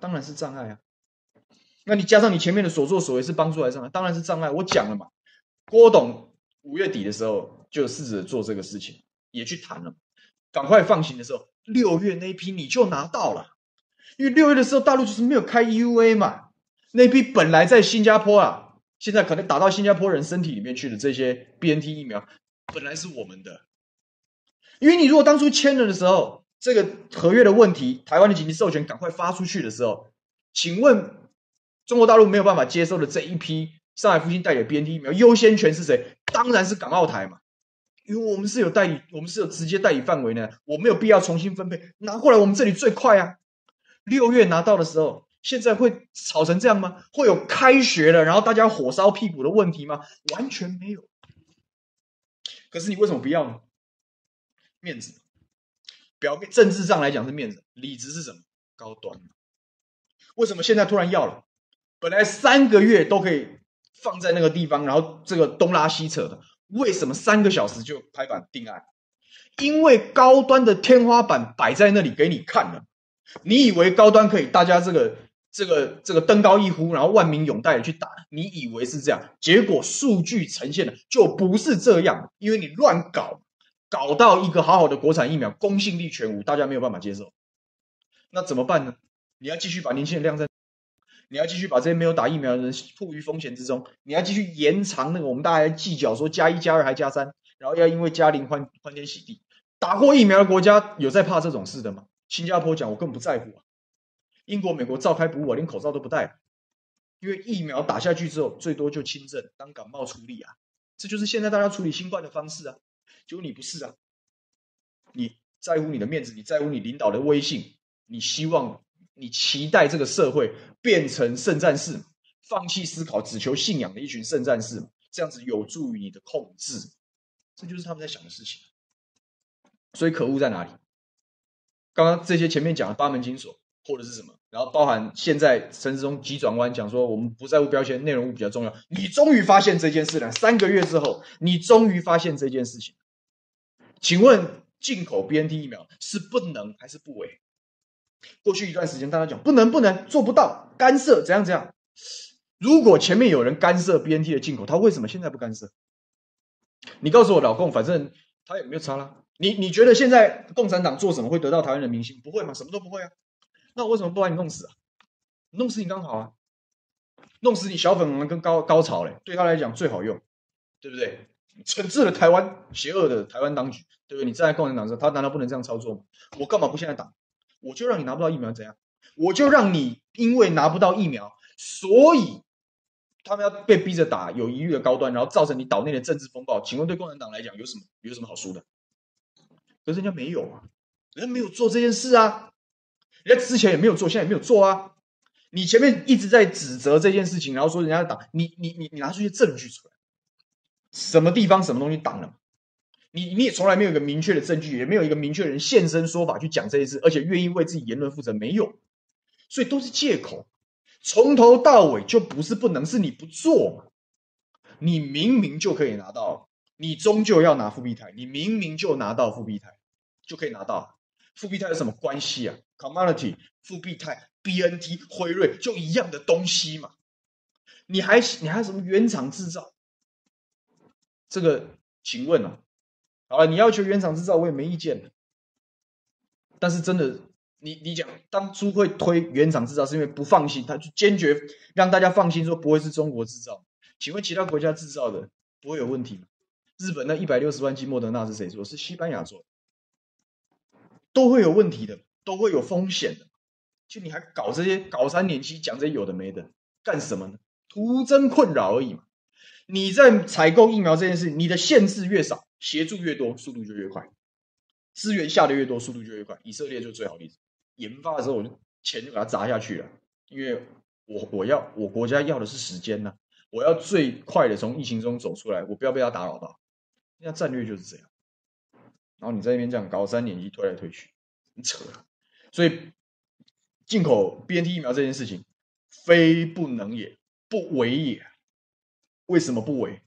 当然是障碍啊。那你加上你前面的所作所为是帮助还是障碍？当然是障碍。我讲了嘛，郭董五月底的时候就试着做这个事情，也去谈了。赶快放行的时候，六月那一批你就拿到了，因为六月的时候大陆就是没有开 U A 嘛，那批本来在新加坡啊，现在可能打到新加坡人身体里面去的这些 BNT 疫苗，本来是我们的。因为你如果当初签了的时候，这个合约的问题，台湾的紧急授权赶快发出去的时候，请问？中国大陆没有办法接受的这一批上海复星代理的 BNT 疫苗，优先权是谁？当然是港澳台嘛，因为我们是有代理，我们是有直接代理范围的，我没有必要重新分配，拿过来我们这里最快啊。六月拿到的时候，现在会吵成这样吗？会有开学了，然后大家火烧屁股的问题吗？完全没有。可是你为什么不要呢？面子，表面政治上来讲是面子，里子是什么？高端。为什么现在突然要了？本来三个月都可以放在那个地方，然后这个东拉西扯的，为什么三个小时就拍板定案？因为高端的天花板摆在那里给你看了。你以为高端可以大家这个这个这个登高一呼，然后万民拥戴去打？你以为是这样？结果数据呈现的就不是这样，因为你乱搞，搞到一个好好的国产疫苗公信力全无，大家没有办法接受。那怎么办呢？你要继续把年轻人晾在。你要继续把这些没有打疫苗的人迫于风险之中，你要继续延长那个我们大家计较说加一加二还加三，然后要因为加零欢欢天喜地。打过疫苗的国家有在怕这种事的吗？新加坡讲我更不在乎啊，英国、美国照开不误，我连口罩都不戴，因为疫苗打下去之后最多就轻症当感冒处理啊，这就是现在大家处理新冠的方式啊。结果你不是啊，你在乎你的面子，你在乎你领导的威信，你希望。你期待这个社会变成圣战士，放弃思考，只求信仰的一群圣战士，这样子有助于你的控制，这就是他们在想的事情。所以可恶在哪里？刚刚这些前面讲的八门金锁或者是什么，然后包含现在陈时中急转弯讲说我们不在乎标签，内容物比较重要。你终于发现这件事了，三个月之后，你终于发现这件事情。请问进口 BNT 疫苗是不能还是不为？过去一段时间，大家讲不能不能做不到干涉怎样怎样。如果前面有人干涉 BNT 的进口，他为什么现在不干涉？你告诉我，老共反正他也没有差啦。你你觉得现在共产党做什么会得到台湾人民心？不会吗？什么都不会啊。那我为什么不把你弄死啊？弄死你刚好啊，弄死你小粉红跟高高潮嘞，对他来讲最好用，对不对？惩治了台湾邪恶的台湾当局，对不对？你站在共产党上，他难道不能这样操作吗？我干嘛不现在打？我就让你拿不到疫苗，怎样？我就让你因为拿不到疫苗，所以他们要被逼着打有疑虑的高端，然后造成你岛内的政治风暴。请问对共产党来讲有什么有什么好输的？可是人家没有啊，人家没有做这件事啊，人家之前也没有做，现在也没有做啊。你前面一直在指责这件事情，然后说人家打你，你你你拿出一些证据出来，什么地方什么东西挡了？你你也从来没有一个明确的证据，也没有一个明确人现身说法去讲这件事，而且愿意为自己言论负责，没有。所以都是借口。从头到尾就不是不能，是你不做嘛。你明明就可以拿到，你终究要拿复辟台，你明明就拿到复辟台，就可以拿到。复辟台有什么关系啊 Commodity、复必泰、BNT、辉瑞就一样的东西嘛。你还你还什么原厂制造？这个，请问啊，好了，你要求原厂制造，我也没意见。但是真的，你你讲当初会推原厂制造，是因为不放心，他就坚决让大家放心，说不会是中国制造。请问其他国家制造的不会有问题吗？日本那一百六十万剂莫德纳是谁做？是西班牙做的，都会有问题的，都会有风险的。就你还搞这些搞三年期，讲这些有的没的，干什么呢？徒增困扰而已嘛。你在采购疫苗这件事，你的限制越少，协助越多，速度就越快，资源下的越多，速度就越快。以色列就最好例子，研发的时候我就钱就给他砸下去了，因为我我要我国家要的是时间呐，我要最快的从疫情中走出来，我不要被他打扰到。那战略就是这样。然后你在那边这样搞三年一推来推去，你扯。所以进口 BNT 疫苗这件事情，非不能也。不为也，为什么不为？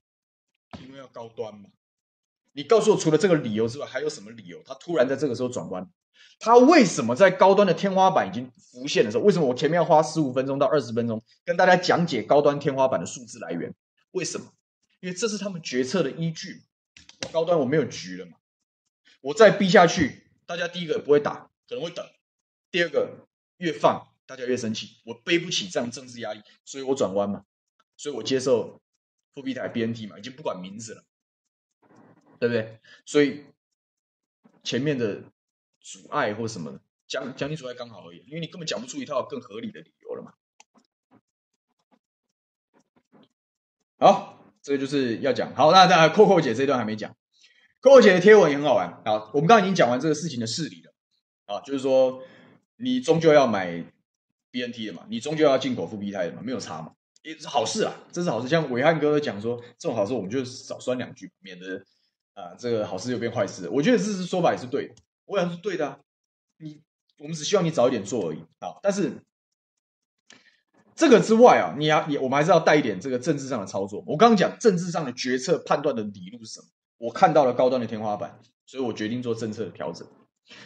因为要高端嘛。你告诉我，除了这个理由之外，还有什么理由？他突然在这个时候转弯？他为什么在高端的天花板已经浮现的时候，为什么我前面要花十五分钟到二十分钟跟大家讲解高端天花板的数字来源？为什么？因为这是他们决策的依据。高端我没有局了嘛，我再逼下去，大家第一个不会打，可能会等；第二个越放。大家越生气，我背不起这样政治压力，所以我转弯嘛，所以我接受复必泰 BNT 嘛，已经不管名字了，对不对？所以前面的阻碍或什么的，讲讲清楚还刚好而已，因为你根本讲不出一套更合理的理由了嘛。好，这个就是要讲。好，那当然，Coco 姐这段还没讲，Coco 姐的贴文也很好玩。好，我们刚刚已经讲完这个事情的事理了啊，就是说你终究要买。B N T 的嘛，你终究要进口复必泰的嘛，没有差嘛，也是好事啊，这是好事。像伟汉哥讲说，这种好事我们就少酸两句，免得啊这个好事又变坏事。我觉得这是说法也是对的，我想是对的啊。你我们只希望你早一点做而已啊。但是这个之外啊，你要你我们还是要带一点这个政治上的操作。我刚刚讲政治上的决策判断的理路是什么？我看到了高端的天花板，所以我决定做政策的调整。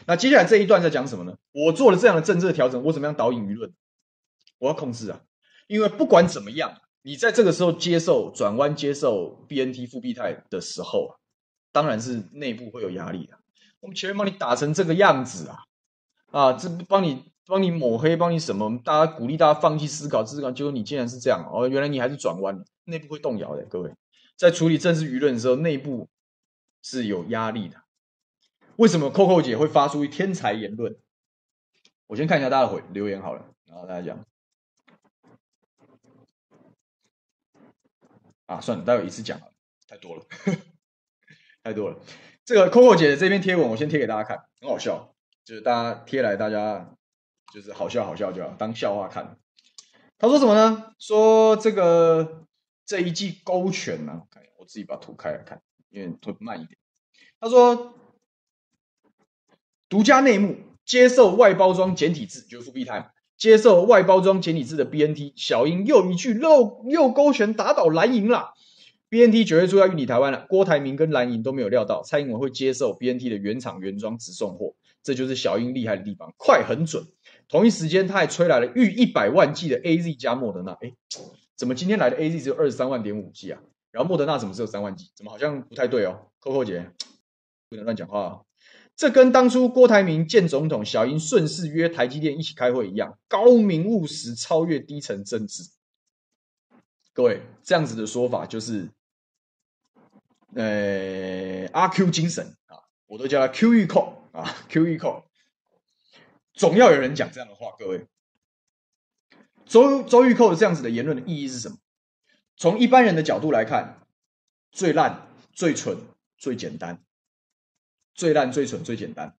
那接下来这一段在讲什么呢？我做了这样的政策调整，我怎么样导引舆论？我要控制啊！因为不管怎么样，你在这个时候接受转弯、接受 BNT 复必泰的时候啊，当然是内部会有压力的。我们前面帮你打成这个样子啊，啊，这帮你帮你抹黑，帮你什么？大家鼓励大家放弃思考、思考，结果你竟然是这样哦！原来你还是转弯，内部会动摇的。各位在处理政治舆论的时候，内部是有压力的。为什么 Coco 姐会发出天才言论？我先看一下大家的回留言好了，然后大家讲。啊，算了，待会一次讲了，太多了，[LAUGHS] 太多了。这个 Coco 姐的这篇贴文，我先贴给大家看，很好笑，就是大家贴来，大家就是好笑好笑就好，当笑话看。他说什么呢？说这个这一剂勾拳呢、啊，我自己把图开来看，因为会慢一点。他说。独家内幕：接受外包装简体字就是复必泰，接受外包装简体字的 BNT，小英又一句又又勾拳打倒蓝营了。BNT 九月初要运抵台湾了，郭台铭跟蓝营都没有料到蔡英文会接受 BNT 的原厂原装直送货，这就是小英厉害的地方，快很准。同一时间，他还吹来了逾一百万剂的 AZ 加莫德纳，哎，怎么今天来的 AZ 只有二十三万点五剂啊？然后莫德纳怎么只有三万剂？怎么好像不太对哦？Coco 姐不能乱讲话哦。这跟当初郭台铭见总统，小英顺势约台积电一起开会一样，高明务实，超越低层政治。各位，这样子的说法就是，呃，阿 Q 精神啊，我都叫他 Q 玉控啊，[LAUGHS] Q 玉控，总要有人讲这样的话。各位，周周玉蔻的这样子的言论的意义是什么？从一般人的角度来看，最烂、最蠢、最简单。最烂、最蠢、最简单，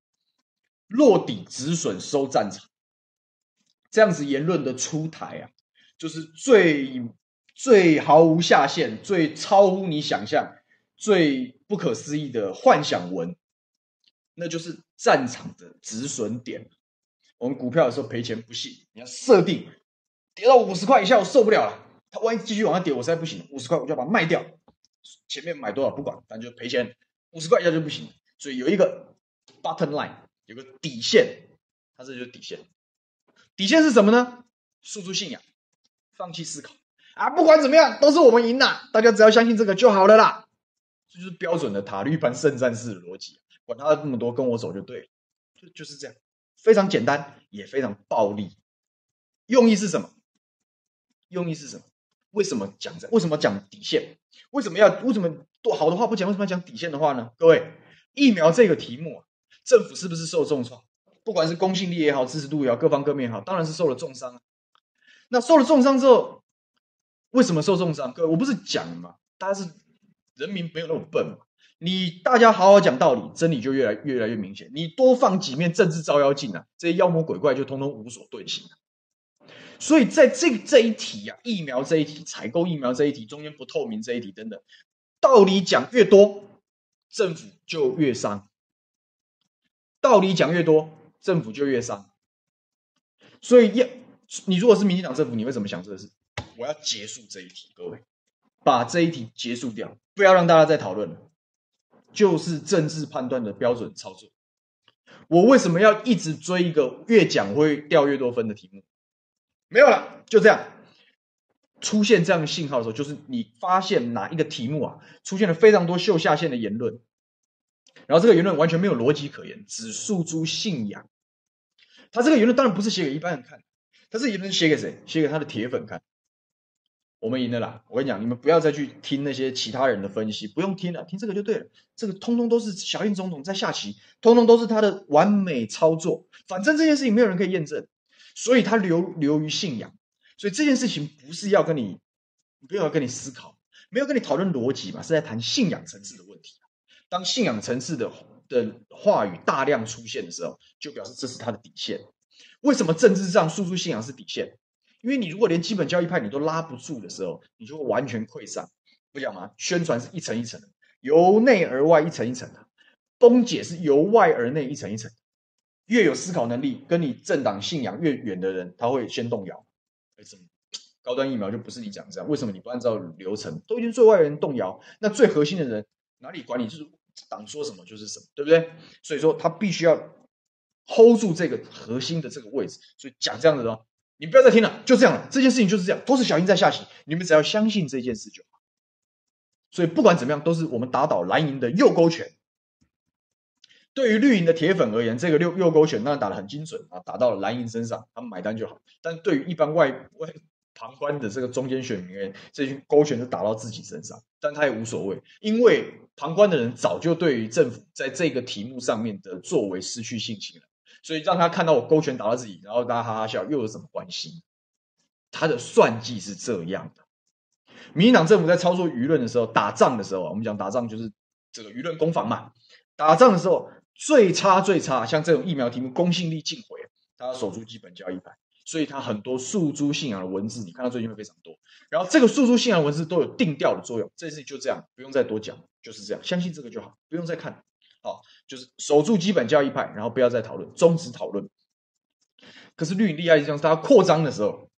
落底止损收战场，这样子言论的出台啊，就是最最毫无下限、最超乎你想象、最不可思议的幻想文，那就是战场的止损点。我们股票的时候赔钱不行，你要设定跌到五十块以下我受不了了，它万一继续往下跌，我实在不行，五十块我就要把它卖掉。前面买多少不管，反正就赔钱，五十块以下就不行。所以有一个 button line，有个底线，它这就是底线。底线是什么呢？输出信仰，放弃思考啊！不管怎么样，都是我们赢了，大家只要相信这个就好了啦。这就是标准的塔绿班圣战士的逻辑，管他那么多，跟我走就对了，就就是这样，非常简单，也非常暴力。用意是什么？用意是什么？为什么讲这？为什么讲底线？为什么要？为什么多好的话不讲？为什么要讲底线的话呢？各位，疫苗这个题目啊，政府是不是受重创？不管是公信力也好，支持度也好，各方各面也好，当然是受了重伤。那受了重伤之后，为什么受重伤？各位，我不是讲嘛，大家是人民没有那么笨嘛。你大家好好讲道理，真理就越来越来越明显。你多放几面政治照妖镜啊，这些妖魔鬼怪就通通无所遁形。所以在这这一题啊，疫苗这一题，采购疫苗这一题，中间不透明这一题等等，道理讲越多，政府就越伤。道理讲越多。政府就越伤，所以要你如果是民进党政府，你会怎么想这个事？我要结束这一题，各位，把这一题结束掉，不要让大家再讨论了，就是政治判断的标准操作。我为什么要一直追一个越讲会掉越多分的题目？没有了，就这样。出现这样的信号的时候，就是你发现哪一个题目啊，出现了非常多秀下限的言论。然后这个言论完全没有逻辑可言，只诉诸信仰。他这个言论当然不是写给一般人看，他这个言论写给谁？写给他的铁粉看。我们赢了啦！我跟你讲，你们不要再去听那些其他人的分析，不用听了，听这个就对了。这个通通都是小印总统在下棋，通通都是他的完美操作。反正这件事情没有人可以验证，所以他流流于信仰。所以这件事情不是要跟你，不要跟你思考，没有跟你讨论逻辑嘛，是在谈信仰层次的问题。当信仰层次的的话语大量出现的时候，就表示这是他的底线。为什么政治上输出信仰是底线？因为你如果连基本教义派你都拉不住的时候，你就会完全溃散。不讲吗？宣传是一层一层的，由内而外一层一层的；崩解是由外而内一层一层。越有思考能力，跟你政党信仰越远的人，他会先动摇。为什么？高端疫苗就不是你讲这样？为什么你不按照流程？都已经最外人动摇，那最核心的人哪里管你？就是。党说什么就是什么，对不对？所以说他必须要 hold 住这个核心的这个位置。所以讲这样子的，你不要再听了，就这样了。这件事情就是这样，都是小英在下棋，你们只要相信这件事就好。所以不管怎么样，都是我们打倒蓝营的右勾拳。对于绿营的铁粉而言，这个右右勾拳当然打得很精准啊，打到了蓝营身上，他们买单就好。但对于一般外外旁观的这个中间选民，这群勾拳就打到自己身上，但他也无所谓，因为旁观的人早就对于政府在这个题目上面的作为失去信心了，所以让他看到我勾拳打到自己，然后大家哈哈笑，又有什么关系？他的算计是这样的。民进党政府在操作舆论的时候，打仗的时候，我们讲打仗就是这个舆论攻防嘛。打仗的时候最差最差，像这种疫苗题目公信力尽毁，他要守住基本教义派。所以他很多诉诸信仰的文字，你看到最近会非常多。然后这个诉诸信仰文字都有定调的作用，这件事情就这样，不用再多讲，就是这样，相信这个就好，不用再看。好，就是守住基本教义派，然后不要再讨论，终止讨论。可是绿营厉害是这样，他要扩张的时候，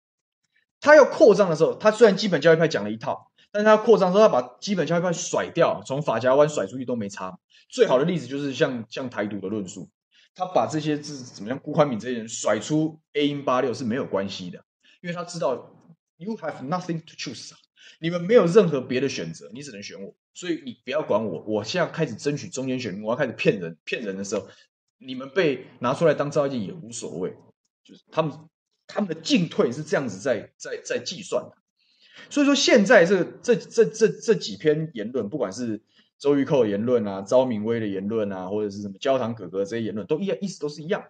他要扩张的时候，他虽然基本教义派讲了一套，但是他扩张之后，他把基本教义派甩掉，从发夹弯甩出去都没差。最好的例子就是像像台独的论述。他把这些字怎么样？辜宽敏这些人甩出 A186 是没有关系的，因为他知道 You have nothing to choose，你们没有任何别的选择，你只能选我，所以你不要管我。我现在开始争取中间选民，我要开始骗人，骗人的时候，你们被拿出来当照妖镜也无所谓，就是他们他们的进退是这样子在在在计算的。所以说现在这这这这这几篇言论，不管是。周玉蔻的言论啊，赵敏威的言论啊，或者是什么焦糖哥哥这些言论，都一样，意思都是一样。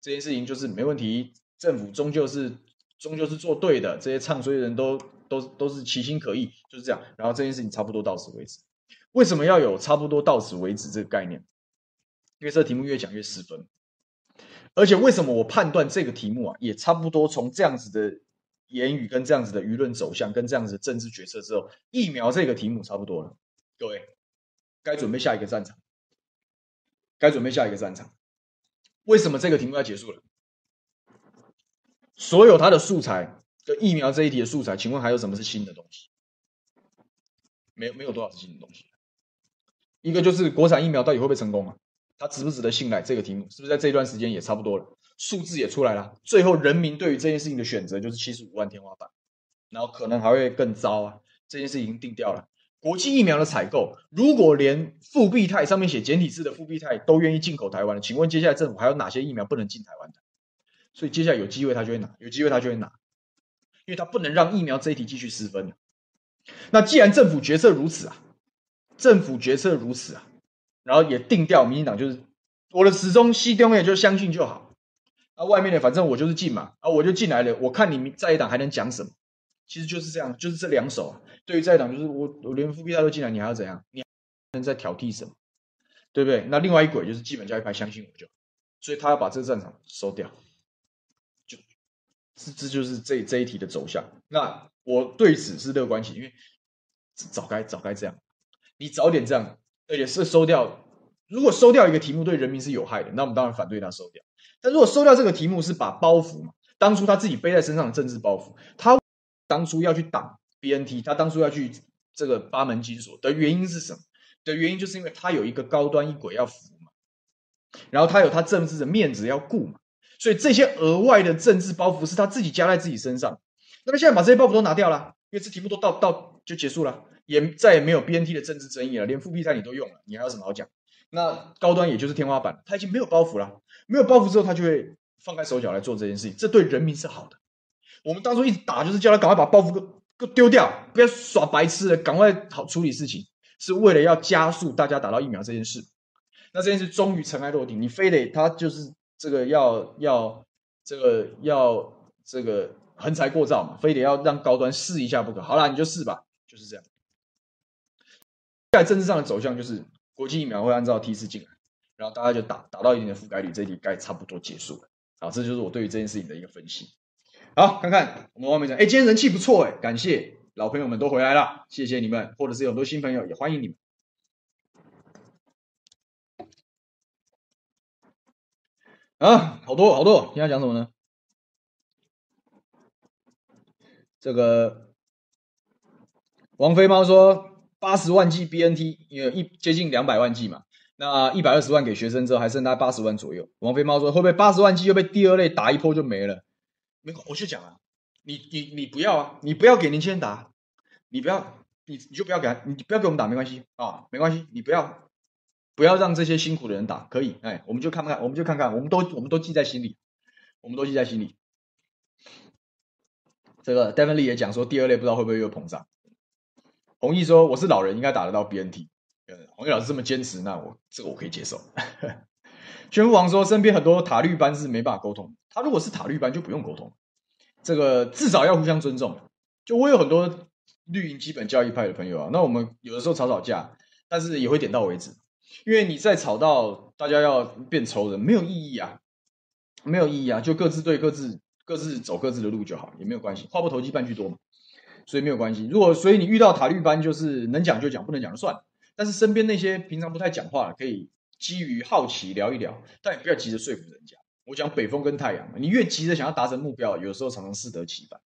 这件事情就是没问题，政府终究是终究是做对的，这些唱衰的人都都都是其心可议，就是这样。然后这件事情差不多到此为止。为什么要有差不多到此为止这个概念？因为这题目越讲越失分。而且为什么我判断这个题目啊，也差不多从这样子的言语跟这样子的舆论走向跟这样子的政治决策之后，疫苗这个题目差不多了，各位。该准备下一个战场，该准备下一个战场。为什么这个题目要结束了？所有他的素材就疫苗这一题的素材，请问还有什么是新的东西？没有，没有多少是新的东西。一个就是国产疫苗到底会不会成功啊？它值不值得信赖？这个题目是不是在这一段时间也差不多了？数字也出来了，最后人民对于这件事情的选择就是七十五万天花板，然后可能还会更糟啊！这件事已经定掉了。国际疫苗的采购，如果连复必泰上面写简体字的复必泰都愿意进口台湾了，请问接下来政府还有哪些疫苗不能进台湾的？所以接下来有机会他就会拿，有机会他就会拿，因为他不能让疫苗这一题继续失分。那既然政府决策如此啊，政府决策如此啊，然后也定掉，民进党就是我的始终西东也就相信就好。啊，外面的反正我就是进嘛，啊，我就进来了，我看你们在野党还能讲什么？其实就是这样，就是这两手啊。对于在野党，就是我我连复辟他都进来，你还要怎样？你还能在挑剔什么？对不对？那另外一轨就是基本教育派相信我就，所以他要把这个战场收掉，就这这就是这这一题的走向。那我对此是乐观其，因为早该早该这样。你早点这样，而且是收掉。如果收掉一个题目对人民是有害的，那我们当然反对他收掉。但如果收掉这个题目是把包袱嘛，当初他自己背在身上的政治包袱，他当初要去挡 BNT，他当初要去这个八门金锁的原因是什么？的原因就是因为他有一个高端一轨要服嘛，然后他有他政治的面子要顾嘛，所以这些额外的政治包袱是他自己加在自己身上。那么现在把这些包袱都拿掉了，因为这题目都到到就结束了。也再也没有 BNT 的政治争议了，连复辟赛你都用了，你还有什么好讲？那高端也就是天花板，他已经没有包袱了，没有包袱之后，他就会放开手脚来做这件事情，这对人民是好的。我们当初一直打，就是叫他赶快把包袱给丢掉，不要耍白痴了，赶快好处理事情，是为了要加速大家打到疫苗这件事。那这件事终于尘埃落定，你非得他就是这个要要这个要这个横财过造嘛，非得要让高端试一下不可。好啦，你就试吧，就是这样。在政治上的走向就是国际疫苗会按照梯次进来，然后大家就打打到一定的覆盖率，这一题该差不多结束了。好，这就是我对于这件事情的一个分析。好，看看我们外面讲，哎，今天人气不错，哎，感谢老朋友们都回来了，谢谢你们，或者是有很多新朋友也欢迎你们。啊，好多好多，今天讲什么呢？这个王飞猫说。八十万剂 BNT，因为一接近两百万剂嘛，那一百二十万给学生之后，还剩大概八十万左右。王飞猫说：“会不会八十万剂又被第二类打一波就没了？”没，我就讲啊，你你你不要啊，你不要给年轻人打，你不要，你你就不要给他，你不要给我们打，没关系啊，没关系，你不要不要让这些辛苦的人打，可以，哎，我们就看看，我们就看看，我们都我们都记在心里，我们都记在心里。这个 Definitely 也讲说，第二类不知道会不会又膨胀。弘毅说：“我是老人，应该打得到 BNT。”呃，弘毅老师这么坚持，那我这个我可以接受。[LAUGHS] 宣父王说：“身边很多塔绿班是没办法沟通，他如果是塔绿班就不用沟通，这个至少要互相尊重。就我有很多绿营基本教义派的朋友啊，那我们有的时候吵吵架，但是也会点到为止，因为你再吵到大家要变仇人，没有意义啊，没有意义啊，就各自对各自，各自走各自的路就好，也没有关系，话不投机半句多嘛。”所以没有关系。如果所以你遇到塔绿班，就是能讲就讲，不能讲就算了。但是身边那些平常不太讲话的，可以基于好奇聊一聊，但也不要急着说服人家。我讲北风跟太阳，你越急着想要达成目标，有时候常常适得其反。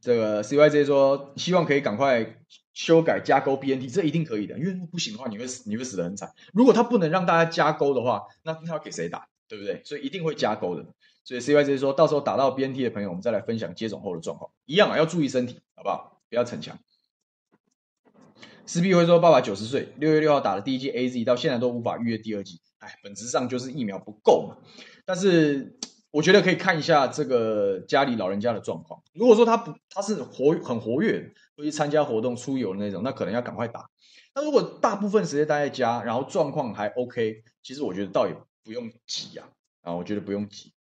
这个 CYJ 说，希望可以赶快修改加勾 BNT，这一定可以的。因为不行的话，你会死，你会死得很惨。如果他不能让大家加勾的话，那他要给谁打？对不对？所以一定会加勾的。所以 CYJ 说到时候打到 BNT 的朋友，我们再来分享接种后的状况。一样啊，要注意身体，好不好？不要逞强。施碧辉说，爸爸九十岁，六月六号打了第一剂 AZ，到现在都无法预约第二剂。哎，本质上就是疫苗不够嘛。但是我觉得可以看一下这个家里老人家的状况。如果说他不，他是活很活跃，会去参加活动、出游的那种，那可能要赶快打。那如果大部分时间待在家，然后状况还 OK，其实我觉得倒也不用急呀。啊，我觉得不用急。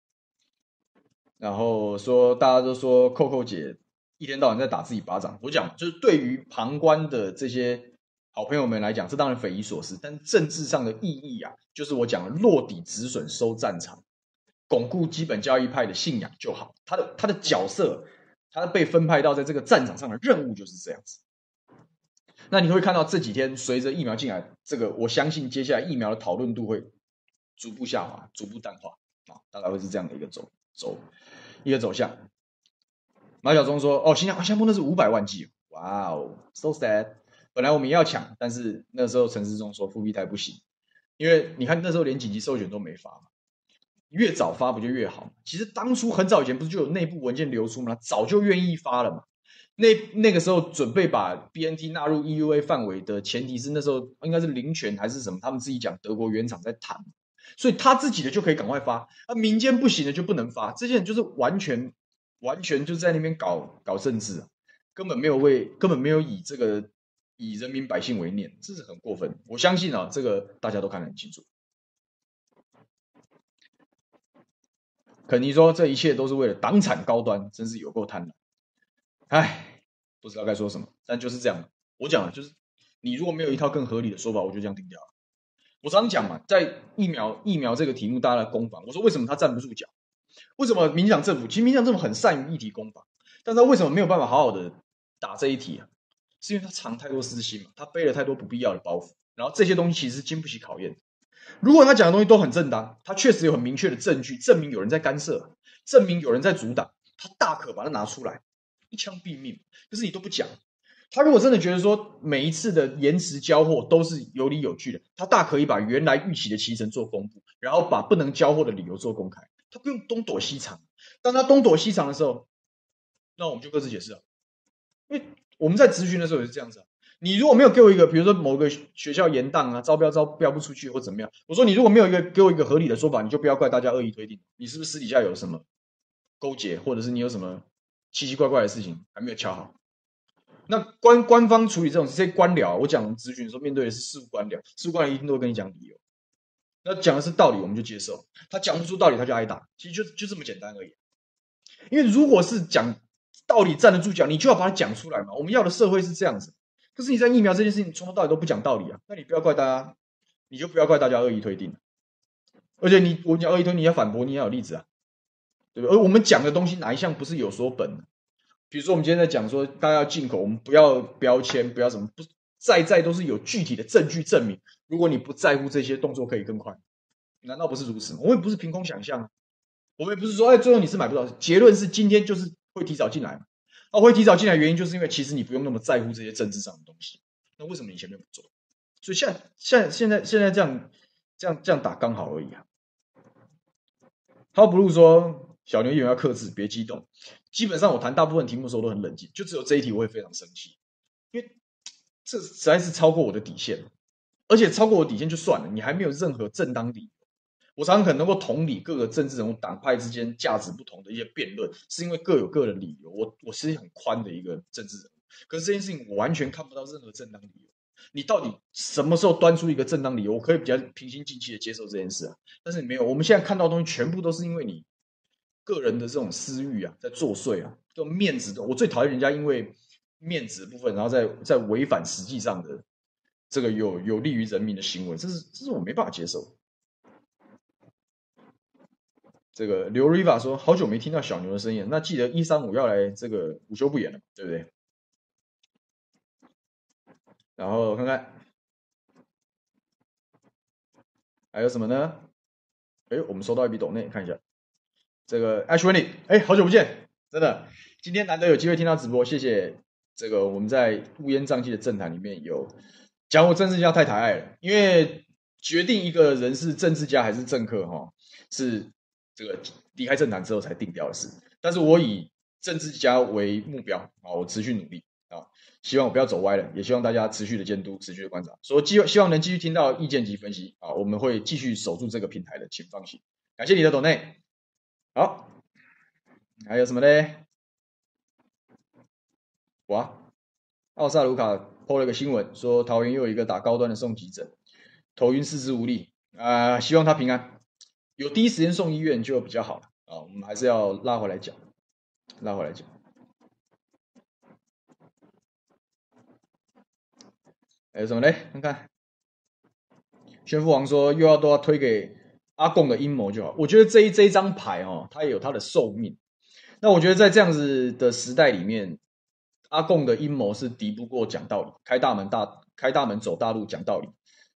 然后说，大家都说扣扣姐一天到晚在打自己巴掌。我讲，就是对于旁观的这些好朋友们来讲，这当然匪夷所思。但政治上的意义啊，就是我讲的落底止损收战场，巩固基本教育派的信仰就好。他的他的角色，他被分派到在这个战场上的任务就是这样子。那你会看到这几天随着疫苗进来，这个我相信接下来疫苗的讨论度会逐步下滑，逐步淡化啊，大概会是这样的一个走走一个走向。马晓忠说：“哦，新加坡新加坡那是五百万计，哇哦，so sad。本来我们要抢，但是那时候陈世忠说复必泰不行，因为你看那时候连紧急授权都没发嘛，越早发不就越好？其实当初很早以前不是就有内部文件流出吗？早就愿意发了嘛。那那个时候准备把 BNT 纳入 EUA 范围的前提是那时候应该是林权还是什么，他们自己讲德国原厂在谈，所以他自己的就可以赶快发，那民间不行的就不能发，这些人就是完全。”完全就在那边搞搞政治，根本没有为，根本没有以这个以人民百姓为念，这是很过分。我相信啊，这个大家都看得很清楚。肯尼说，这一切都是为了党产高端，真是有够贪婪。唉，不知道该说什么，但就是这样。我讲了，就是你如果没有一套更合理的说法，我就这样定掉了。我常讲嘛，在疫苗疫苗这个题目，大家来攻防，我说为什么他站不住脚？为什么民进党政府？其实民进党政府很善于议题攻防，但他为什么没有办法好好的打这一题啊？是因为他藏太多私心嘛，他背了太多不必要的包袱，然后这些东西其实是经不起考验。如果他讲的东西都很正当，他确实有很明确的证据证明有人在干涉，证明有人在阻挡，他大可把它拿出来一枪毙命。可是你都不讲，他如果真的觉得说每一次的延迟交货都是有理有据的，他大可以把原来预期的期程做公布，然后把不能交货的理由做公开。他不用东躲西藏，当他东躲西藏的时候，那我们就各自解释啊。因为我们在咨询的时候也是这样子啊。你如果没有给我一个，比如说某个学校延档啊，招标招标不出去或怎么样，我说你如果没有一个给我一个合理的说法，你就不要怪大家恶意推定。你是不是私底下有什么勾结，或者是你有什么奇奇怪怪的事情还没有敲好？那官官方处理这种这些官僚，我讲咨询的时候面对的是事务官僚，事务官僚一定都会跟你讲理由。那讲的是道理，我们就接受；他讲不出道理，他就挨打。其实就就这么简单而已。因为如果是讲道理站得住脚，你就要把它讲出来嘛。我们要的社会是这样子。可是你在疫苗这件事情从头到尾都不讲道理啊，那你不要怪大家，你就不要怪大家恶意推定。而且你我讲恶意推，你要反驳，你要有例子啊，对不对？而我们讲的东西哪一项不是有所本的？比如说我们今天在讲说，大家要进口，我们不要标签，不要什么，不在在都是有具体的证据证明。如果你不在乎这些动作可以更快，难道不是如此吗？我们也不是凭空想象，我们也不是说，哎，最后你是买不到。结论是今天就是会提早进来嘛。那会提早进来原因就是因为其实你不用那么在乎这些政治上的东西。那为什么你前面不做？所以现在现在现在现在这样这样这样打刚好而已啊。How Blue 说小牛议员要克制，别激动。基本上我谈大部分题目的时候都很冷静，就只有这一题我会非常生气，因为这实在是超过我的底线。而且超过我底线就算了，你还没有任何正当理由。我常常可能能够同理各个政治人物党派之间价值不同的一些辩论，是因为各有各的理由。我我是一很宽的一个政治人物，可是这件事情我完全看不到任何正当理由。你到底什么时候端出一个正当理由？我可以比较平心静气的接受这件事啊。但是你没有，我们现在看到的东西全部都是因为你个人的这种私欲啊，在作祟啊，这种面子的。我最讨厌人家因为面子的部分，然后在在违反实际上的。这个有有利于人民的行为，这是这是我没办法接受。这个刘 Riva 说：“好久没听到小牛的声音，那记得一三五要来这个午休不演了，对不对？”然后看看还有什么呢？哎，我们收到一笔抖内，看一下这个 Ashwini，哎，好久不见，真的，今天难得有机会听到直播，谢谢这个我们在乌烟瘴气的政坛里面有。讲我政治家太抬爱了，因为决定一个人是政治家还是政客，哈，是这个离开政坛之后才定掉的事。但是我以政治家为目标啊，我持续努力啊，希望我不要走歪了，也希望大家持续的监督、持续的观察，所以希望能继续听到意见及分析啊，我们会继续守住这个平台的，请放心。感谢你的抖内，好，还有什么嘞？哇，奥萨卢卡。破了个新闻，说桃园又有一个打高端的送急诊，头晕四肢无力啊、希望他平安，有第一时间送医院就比较好了啊。我们还是要拉回来讲，拉回来讲。还有什么嘞？看看，宣父王说又要都要推给阿共的阴谋就好。我觉得这一这一张牌哦，它也有它的寿命。那我觉得在这样子的时代里面。阿共的阴谋是敌不过讲道理，开大门大开大门走大路讲道理，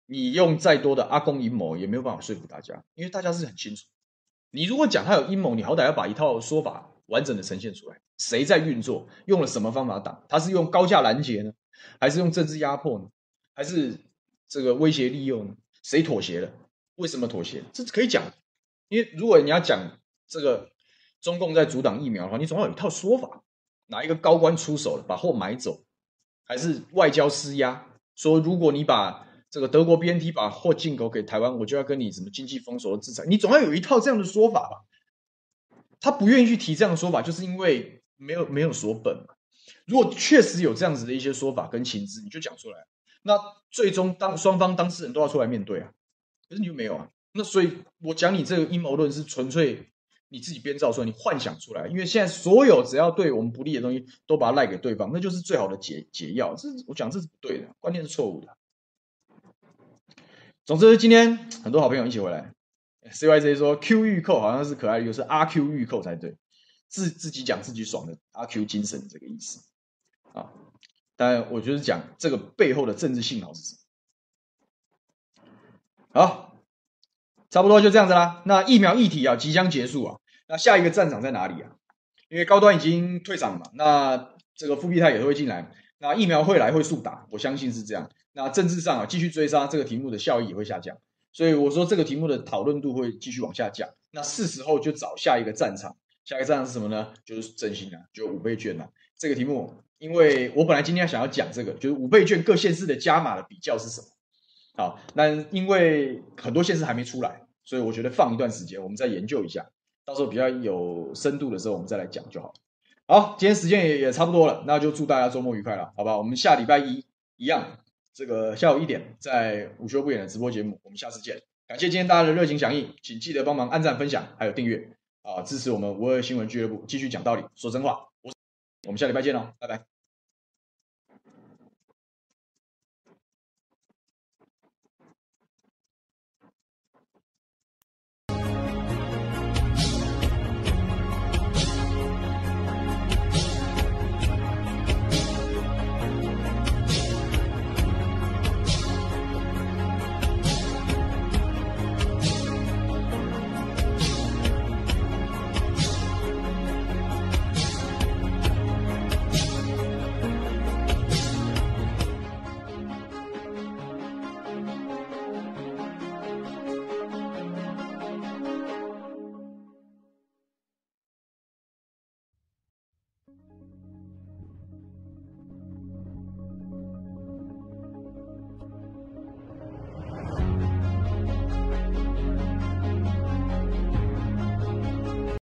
你用再多的阿公阴谋也没有办法说服大家，因为大家是很清楚。你如果讲他有阴谋，你好歹要把一套说法完整的呈现出来，谁在运作，用了什么方法挡？他是用高价拦截呢，还是用政治压迫呢？还是这个威胁利诱呢？谁妥协了？为什么妥协？这是可以讲，因为如果你要讲这个中共在阻挡疫苗的话，你总要有一套说法。哪一个高官出手了，把货买走，还是外交施压？说如果你把这个德国 BNT 把货进口给台湾，我就要跟你什么经济封锁制裁？你总要有一套这样的说法吧？他不愿意去提这样的说法，就是因为没有没有所本嘛。如果确实有这样子的一些说法跟情资，你就讲出来，那最终当双方当事人都要出来面对啊。可是你就没有啊？那所以我讲你这个阴谋论是纯粹。你自己编造出来，你幻想出来，因为现在所有只要对我们不利的东西，都把它赖给对方，那就是最好的解解药。这我讲，这是不对的，观念是错误的。总之，今天很多好朋友一起回来，CYJ 说 Q 预扣好像是可爱的，又是阿 Q 预扣才对，自自己讲自己爽的阿 Q 精神这个意思啊。但我就是讲这个背后的政治信号是什么。好，差不多就这样子啦。那疫苗议题啊，即将结束啊。那下一个战场在哪里啊？因为高端已经退场了嘛，那这个复必泰也会进来，那疫苗会来会速打，我相信是这样。那政治上啊，继续追杀这个题目的效益也会下降，所以我说这个题目的讨论度会继续往下降。那是时候就找下一个战场，下一个战场是什么呢？就是振兴啊，就五倍券啊。这个题目，因为我本来今天想要讲这个，就是五倍券各县市的加码的比较是什么？好，那因为很多县市还没出来，所以我觉得放一段时间，我们再研究一下。到时候比较有深度的时候，我们再来讲就好。好，今天时间也也差不多了，那就祝大家周末愉快了，好吧？我们下礼拜一一样，这个下午一点在午休不远的直播节目，我们下次见。感谢今天大家的热情响应，请记得帮忙按赞、分享，还有订阅啊，支持我们无二新闻俱乐部继续讲道理、说真话。我，我们下礼拜见喽，拜拜。